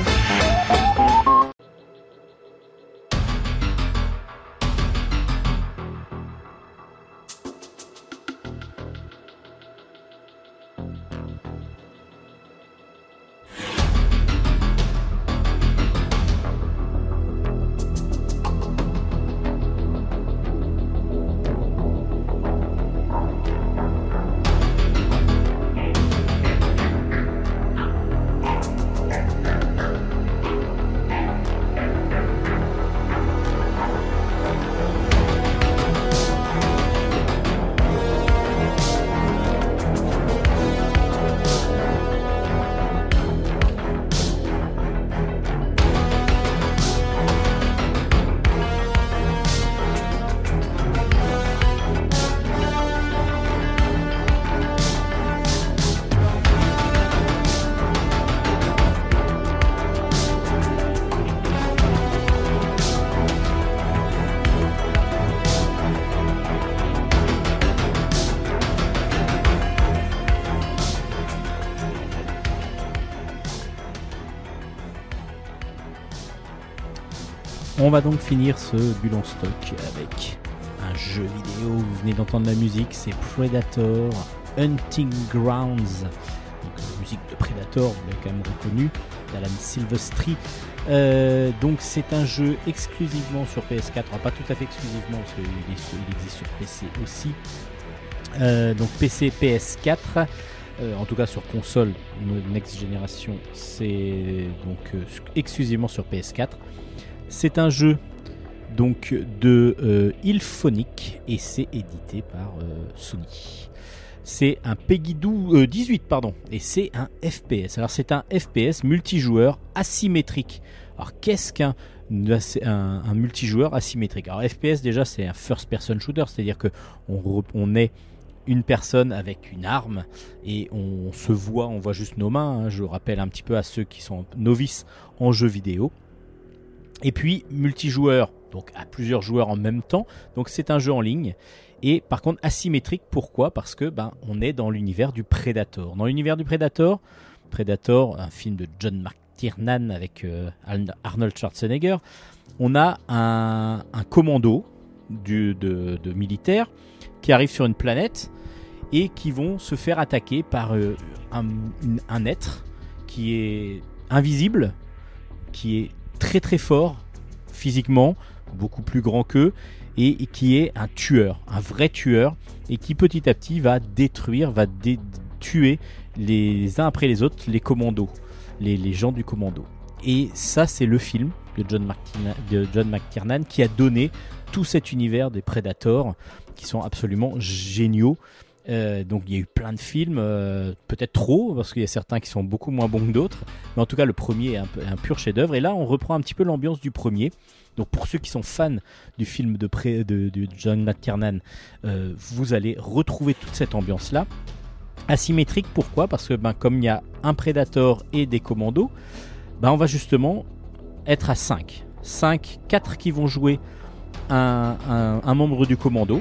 On va donc finir ce bulle en stock avec un jeu vidéo. Vous venez d'entendre la musique, c'est Predator Hunting Grounds. Donc, musique de Predator, vous l'avez quand même reconnu, d'Alan Silvestri. Euh, donc c'est un jeu exclusivement sur PS4, enfin, pas tout à fait exclusivement parce qu'il existe sur PC aussi. Euh, donc PC, PS4, euh, en tout cas sur console next génération, c'est donc exclusivement sur PS4. C'est un jeu donc de euh, et c'est édité par euh, Sony. C'est un Peggy dou- euh, 18 pardon et c'est un FPS. Alors c'est un FPS multijoueur asymétrique. Alors qu'est-ce qu'un un, un multijoueur asymétrique? Alors FPS déjà c'est un first person shooter, c'est-à-dire que on est une personne avec une arme et on se voit, on voit juste nos mains. hein. Je rappelle un petit peu à ceux qui sont novices en jeu vidéo. Et puis multijoueur, donc à plusieurs joueurs en même temps. Donc c'est un jeu en ligne. Et par contre asymétrique, pourquoi? Parce que ben on est dans l'univers du Predator. Dans l'univers du Predator, Predator, un film de John McTiernan avec euh, Arn- Arnold Schwarzenegger, on a un, commando de, militaires qui arrive sur une planète et qui vont se faire attaquer par euh, un être qui est invisible, qui est très très fort physiquement, beaucoup plus grand qu'eux, et, qui est un tueur, un vrai tueur, et qui petit à petit va détruire, va tuer les uns après les autres les commandos, les, gens du commando. Et ça, c'est le film de John, McTiernan qui a donné tout cet univers des Predators qui sont absolument géniaux. Euh, donc il y a eu plein de films, euh, peut-être trop, parce qu'il y a certains qui sont beaucoup moins bons que d'autres. Mais en tout cas, le premier est un, un pur chef-d'œuvre. Et là, on reprend un petit peu l'ambiance du premier. Donc pour ceux qui sont fans du film de, de, John McTiernan, euh, vous allez retrouver toute cette ambiance-là. Asymétrique, pourquoi? Parce que ben, comme il y a un Predator et des commandos, ben, on va justement être à 5. 5, 4 qui vont jouer un- un membre du commando.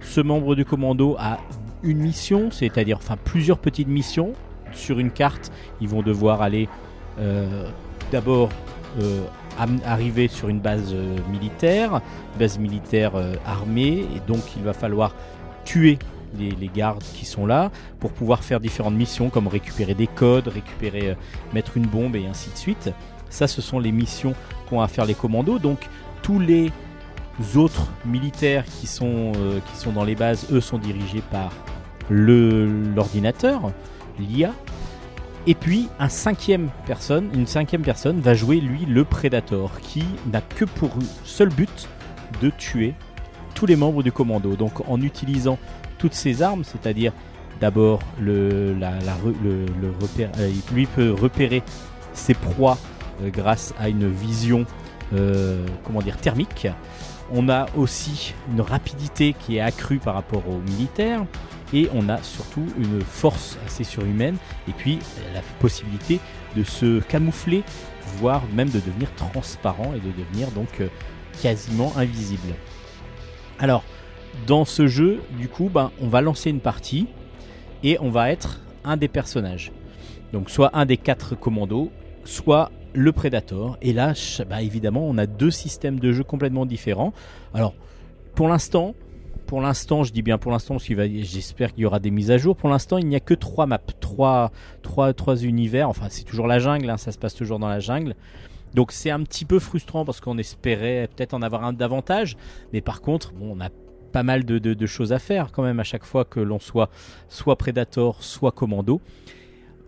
Ce membre du commando a une mission, c'est-à-dire enfin plusieurs petites missions sur une carte. Ils vont devoir aller euh, d'abord euh, arriver sur une base euh, militaire, base militaire armée, et donc il va falloir tuer les, les gardes qui sont là pour pouvoir faire différentes missions comme récupérer des codes, récupérer, mettre une bombe et ainsi de suite. Ça, ce sont les missions qu'ont à faire les commandos. Donc tous les autres militaires qui sont, euh, qui sont dans les bases, eux, sont dirigés par l'ordinateur, l'IA. Et puis un cinquième personne, une cinquième personne va jouer lui le Predator, qui n'a que pour seul but de tuer tous les membres du commando. Donc en utilisant toutes ses armes, c'est-à-dire d'abord le, la, le, repère, euh, lui peut repérer ses proies euh, grâce à une vision, comment dire, thermique. On a aussi une rapidité qui est accrue par rapport aux militaires et on a surtout une force assez surhumaine et puis euh, la possibilité de se camoufler, voire même de devenir transparent et de devenir donc euh, quasiment invisible. Alors, dans ce jeu, du coup, ben, on va lancer une partie et on va être un des personnages. Donc, soit un des quatre commandos, soit le Predator. Et là, bah, évidemment, on a deux systèmes de jeu complètement différents. Alors, pour l'instant, pour l'instant, je dis bien pour l'instant, j'espère qu'il y aura des mises à jour. Pour l'instant, il n'y a que trois maps, trois, trois, trois univers. Enfin, c'est toujours la jungle, hein, ça se passe toujours dans la jungle. Donc c'est un petit peu frustrant parce qu'on espérait peut-être en avoir un davantage. Mais par contre, bon, on a pas mal de choses à faire quand même à chaque fois que l'on soit soit Predator, soit Commando.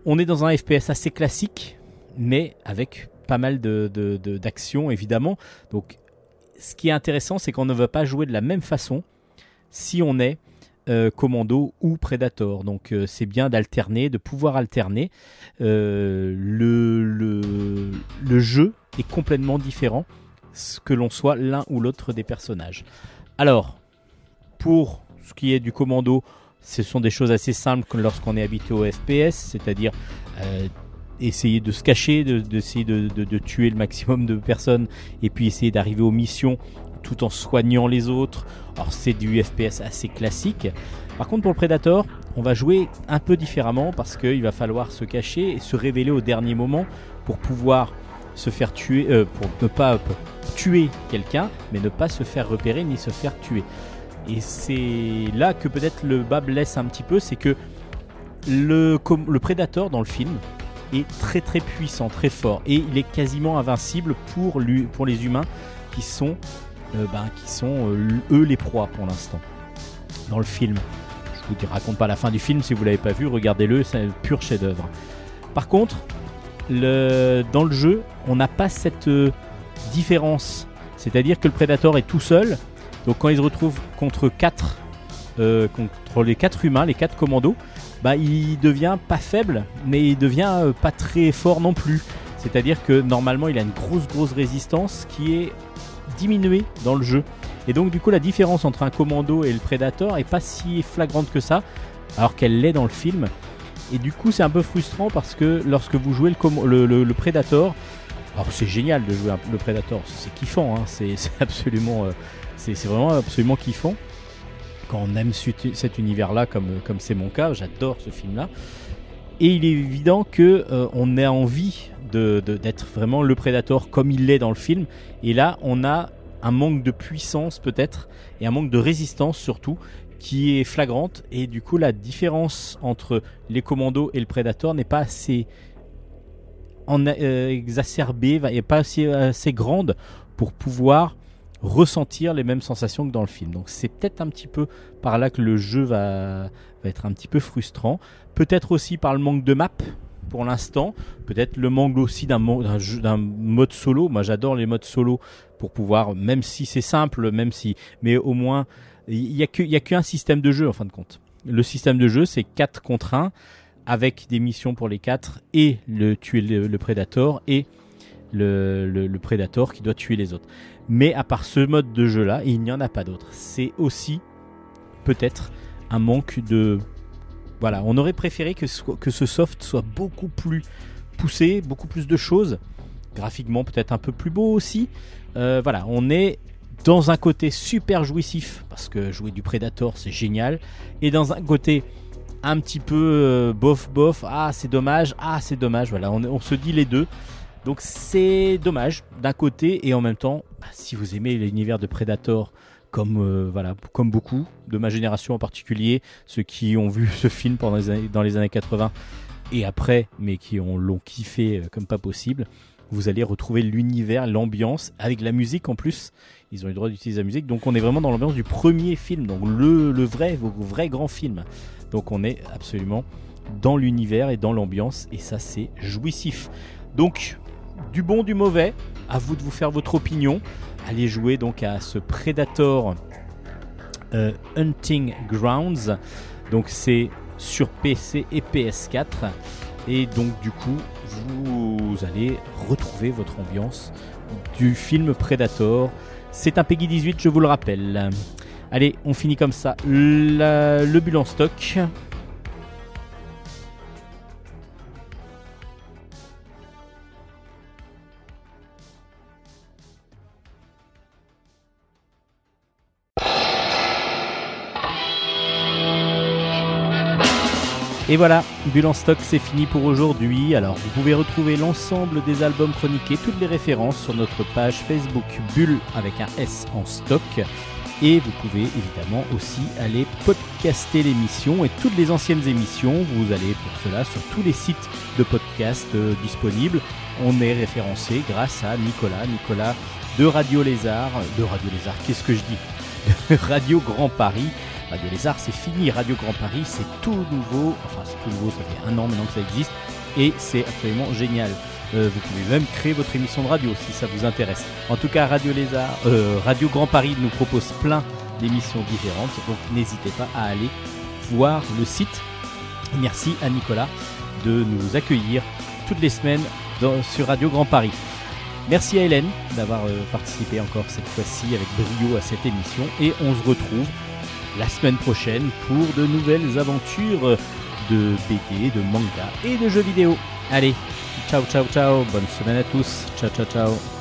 On est dans un FPS assez classique, mais avec pas mal de, de- de- d'actions évidemment. Donc ce qui est intéressant, c'est qu'on ne va pas jouer de la même façon si on est euh, Commando ou Predator. Donc euh, c'est bien d'alterner, de pouvoir alterner. Euh, le, le, le jeu est complètement différent, que l'on soit l'un ou l'autre des personnages. Alors, pour ce qui est du Commando, ce sont des choses assez simples lorsqu'on est habitué au FPS, c'est-à-dire essayer de se cacher, de- d'essayer de, de- de tuer le maximum de personnes et puis essayer d'arriver aux missions tout en soignant les autres. Alors c'est du FPS assez classique. Par contre pour le Predator, on va jouer un peu différemment parce qu'il va falloir se cacher et se révéler au dernier moment pour pouvoir se faire tuer, euh, pour ne pas tuer quelqu'un, mais ne pas se faire repérer ni se faire tuer. Et c'est là que peut-être le bas blesse un petit peu, c'est que le, le Predator dans le film est très très puissant, très fort, et il est quasiment invincible pour, lui, pour les humains qui sont, euh, ben, qui sont euh, eux les proies pour l'instant. Dans le film. Je vous raconte pas la fin du film, si vous l'avez pas vu, regardez-le, c'est un pur chef-d'œuvre. Par contre, le, dans le jeu, on n'a pas cette euh, différence, c'est-à-dire que le Predator est tout seul, donc quand il se retrouve contre quatre, euh, contre les quatre humains, les quatre commandos, bah il devient pas faible, mais il devient euh, pas très fort non plus. C'est-à-dire que normalement il a une grosse grosse résistance qui est diminuée dans le jeu. Et donc du coup la différence entre un commando et le Predator est pas si flagrante que ça, alors qu'elle l'est dans le film. Et du coup c'est un peu frustrant parce que lorsque vous jouez le, Predator, alors c'est génial de jouer le Predator, c'est kiffant, hein, c'est [LAUGHS] absolument, euh, c'est vraiment absolument kiffant quand on aime cet univers-là, comme c'est mon cas, j'adore ce film-là. Et il est évident que euh, on a envie d'être vraiment le Predator comme il l'est dans le film. Et là, on a un manque de puissance peut-être et un manque de résistance surtout qui est flagrante. Et du coup, la différence entre les commandos et le Predator n'est pas assez euh, exacerbée, et pas assez grande pour pouvoir ressentir les mêmes sensations que dans le film. Donc c'est peut-être un petit peu par là que le jeu va, être un petit peu frustrant. Peut-être aussi par le manque de map pour l'instant. Peut-être le manque aussi d'un mode solo. Moi j'adore les modes solo pour pouvoir, même si c'est simple, même si, mais au moins il n'y a qu'un système de jeu en fin de compte. Le système de jeu c'est 4 contre 1 avec des missions pour les 4 et le tuer le, le Predator et le, le, le Predator qui doit tuer les autres. Mais à part ce mode de jeu là, il n'y en a pas d'autre. C'est aussi peut-être un manque de. Voilà, on aurait préféré que, ce- que ce soft soit beaucoup plus poussé, beaucoup plus de choses. Graphiquement, peut-être un peu plus beau aussi. Euh, voilà, on est dans un côté super jouissif, parce que jouer du Predator c'est génial, et dans un côté un petit peu euh, bof bof, ah c'est dommage, ah c'est dommage, voilà, on se dit les deux. Donc c'est dommage d'un côté et en même temps, bah, si vous aimez l'univers de Predator, comme euh, voilà, comme beaucoup de ma génération en particulier, ceux qui ont vu [LAUGHS] ce film pendant les années- dans les années 80 et après, mais qui ont l'ont kiffé euh, comme pas possible, vous allez retrouver l'univers, l'ambiance avec la musique en plus. Ils ont eu le droit d'utiliser la musique, donc on est vraiment dans l'ambiance du premier film, donc le, le vrai, vrai grand film. Donc on est absolument dans l'univers et dans l'ambiance, et ça c'est jouissif. Donc du bon, du mauvais, à vous de vous faire votre opinion. Allez jouer donc à ce Predator euh, Hunting Grounds. Donc c'est sur PC et PS4. Et donc du coup, vous allez retrouver votre ambiance du film Predator. C'est un Peggy 18, je vous le rappelle. Allez, on finit comme ça. Le bulle en stock. Et voilà, Bulle en stock, c'est fini pour aujourd'hui. Alors, vous pouvez retrouver l'ensemble des albums chroniqués, toutes les références sur notre page Facebook Bulle avec un S en stock. Et vous pouvez évidemment aussi aller podcaster l'émission et toutes les anciennes émissions. Vous allez pour cela sur tous les sites de podcast euh, disponibles. On est référencé grâce à Nicolas, Nicolas de Radio Lézard, de Radio Lézard, qu'est-ce que je dis? [LAUGHS] Radio Grand Paris. Radio Lézard, c'est fini. Radio Grand Paris, c'est tout nouveau. Enfin, c'est tout nouveau, ça fait un an maintenant que ça existe. Et c'est absolument génial. Euh, vous pouvez même créer votre émission de radio si ça vous intéresse. En tout cas, Radio Lézard, euh, Radio Grand Paris nous propose plein d'émissions différentes. Donc n'hésitez pas à aller voir le site. Merci à Nicolas de nous accueillir toutes les semaines sur Radio Grand Paris. Merci à Hélène d'avoir euh, participé encore cette fois-ci avec brio à cette émission. Et on se retrouve la semaine prochaine pour de nouvelles aventures de BD, de manga et de jeux vidéo. Allez, ciao ciao ciao, bonne semaine à tous, ciao ciao ciao.